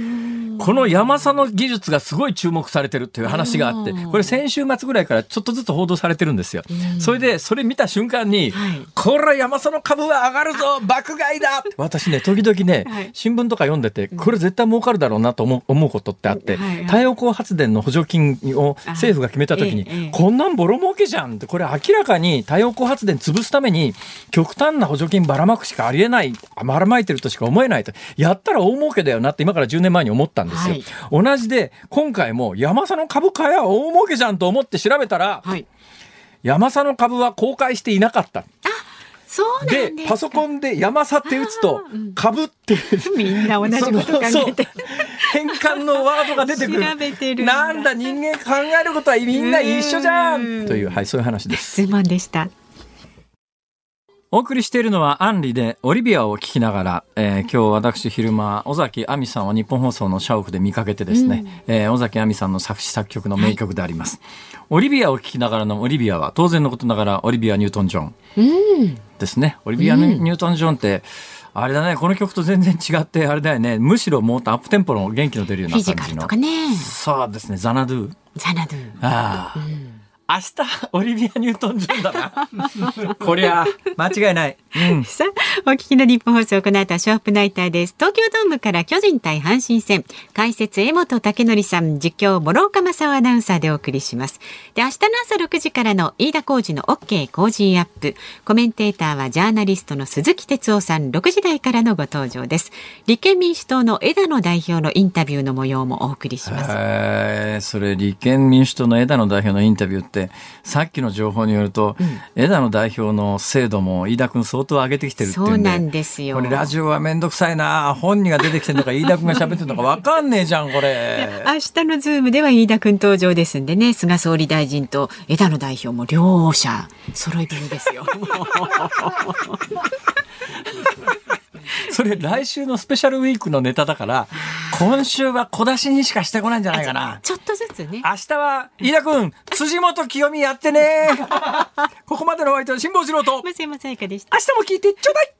A: この山佐の技術がすごい注目されてるという話があって、これ先週末ぐらいからちょっとずつ報道されてるんですよ。それで、それ見た瞬間に、
B: はい。
A: これ山佐の株は上がるぞ爆買いだ私ね、時々ね、
B: はい
A: 新聞とか読んでて、これ絶対儲かるだろうなと思う思うことってあって、
B: はいはい
A: 太陽光発電の補助金を政府が決めた時に、
B: あええええ
A: こんなんボロ儲けじゃんって、これ明らかに太陽光発電潰すために、極端な補助金ばらまくしかありえない、ばらまいてるとしか思えないと。やったら大儲けだよなって今から10年前に思ったんですよ。同じで、今回も山佐の株買えば大儲けじゃんと思って調べたら、
B: はい。
A: 山佐の株は公開していなかった。
B: そうな
A: で。パソコンで山佐って打つと
B: あーうん。
A: 株って
B: みんな同じこと考えて。
A: 変換のワードが出てくる。
B: 調べてる
A: なんだ人間考えることはみんな一緒じゃ
B: うん。
A: んというはいそういう話です。
B: ズボンでした。
A: お送りしているのはアンリでオリビアを聞きながら、えー今日私昼間尾崎亜美さんを日本放送の社屋で見かけてですね、えー尾崎亜美さんの作詞作曲の名曲であります、オリビアを聞きながらのオリビアは当然のことながらオリビア・ニュートン・ジョン
B: うん。
A: ですね。オリビア・ニュートン・ジョンって、あれだね、この曲と全然違って、あれだよね、むしろもっとアップテンポの元気の出るよう
B: フィジカ
A: な感じの。
B: ルとかね。
A: そうですね、ザナドゥ。
B: ザナドゥ。
A: ああ。明日、オリビア・ニュートン・ジョンだな。こりゃ、間違いない。うん。
B: さあ、お聞きの日本放送、この後はショープナイターです。東京ドームから巨人対阪神戦。解説、江本武則さん、実況、諸岡正夫アナウンサーでお送りします。で、明日の朝6時からの飯田浩二の OK 工事アップ。コメンテーターはジャーナリストの鈴木哲夫さん、6時台からのご登場です。立憲民主党の枝野代表のインタビューの模様もお送りします。
A: えー、それ立憲民主党の枝野代表のインタビューってさっきの情報によると、枝野代表の精度も飯田君相当上げてきてるっていうんで
B: そうなんですよ。
A: これラジオはめんどくさいな本人が出てきてるのか 飯田君が喋ってるのか分かんねえじゃんこれ
B: 明日のズームでは飯田君登場ですんでね菅総理大臣と枝野代表も両者揃い踏みですよ。
A: それ来週のスペシャルウィークのネタだから今週は小出しにしかしてこないんじゃないかな
B: ちょっとずつね。
A: 明日は飯田君辻元清美やってね ここまでのお相手は辛坊治郎と
B: 松山さやかでした。
A: 明日も聞いてちょうだい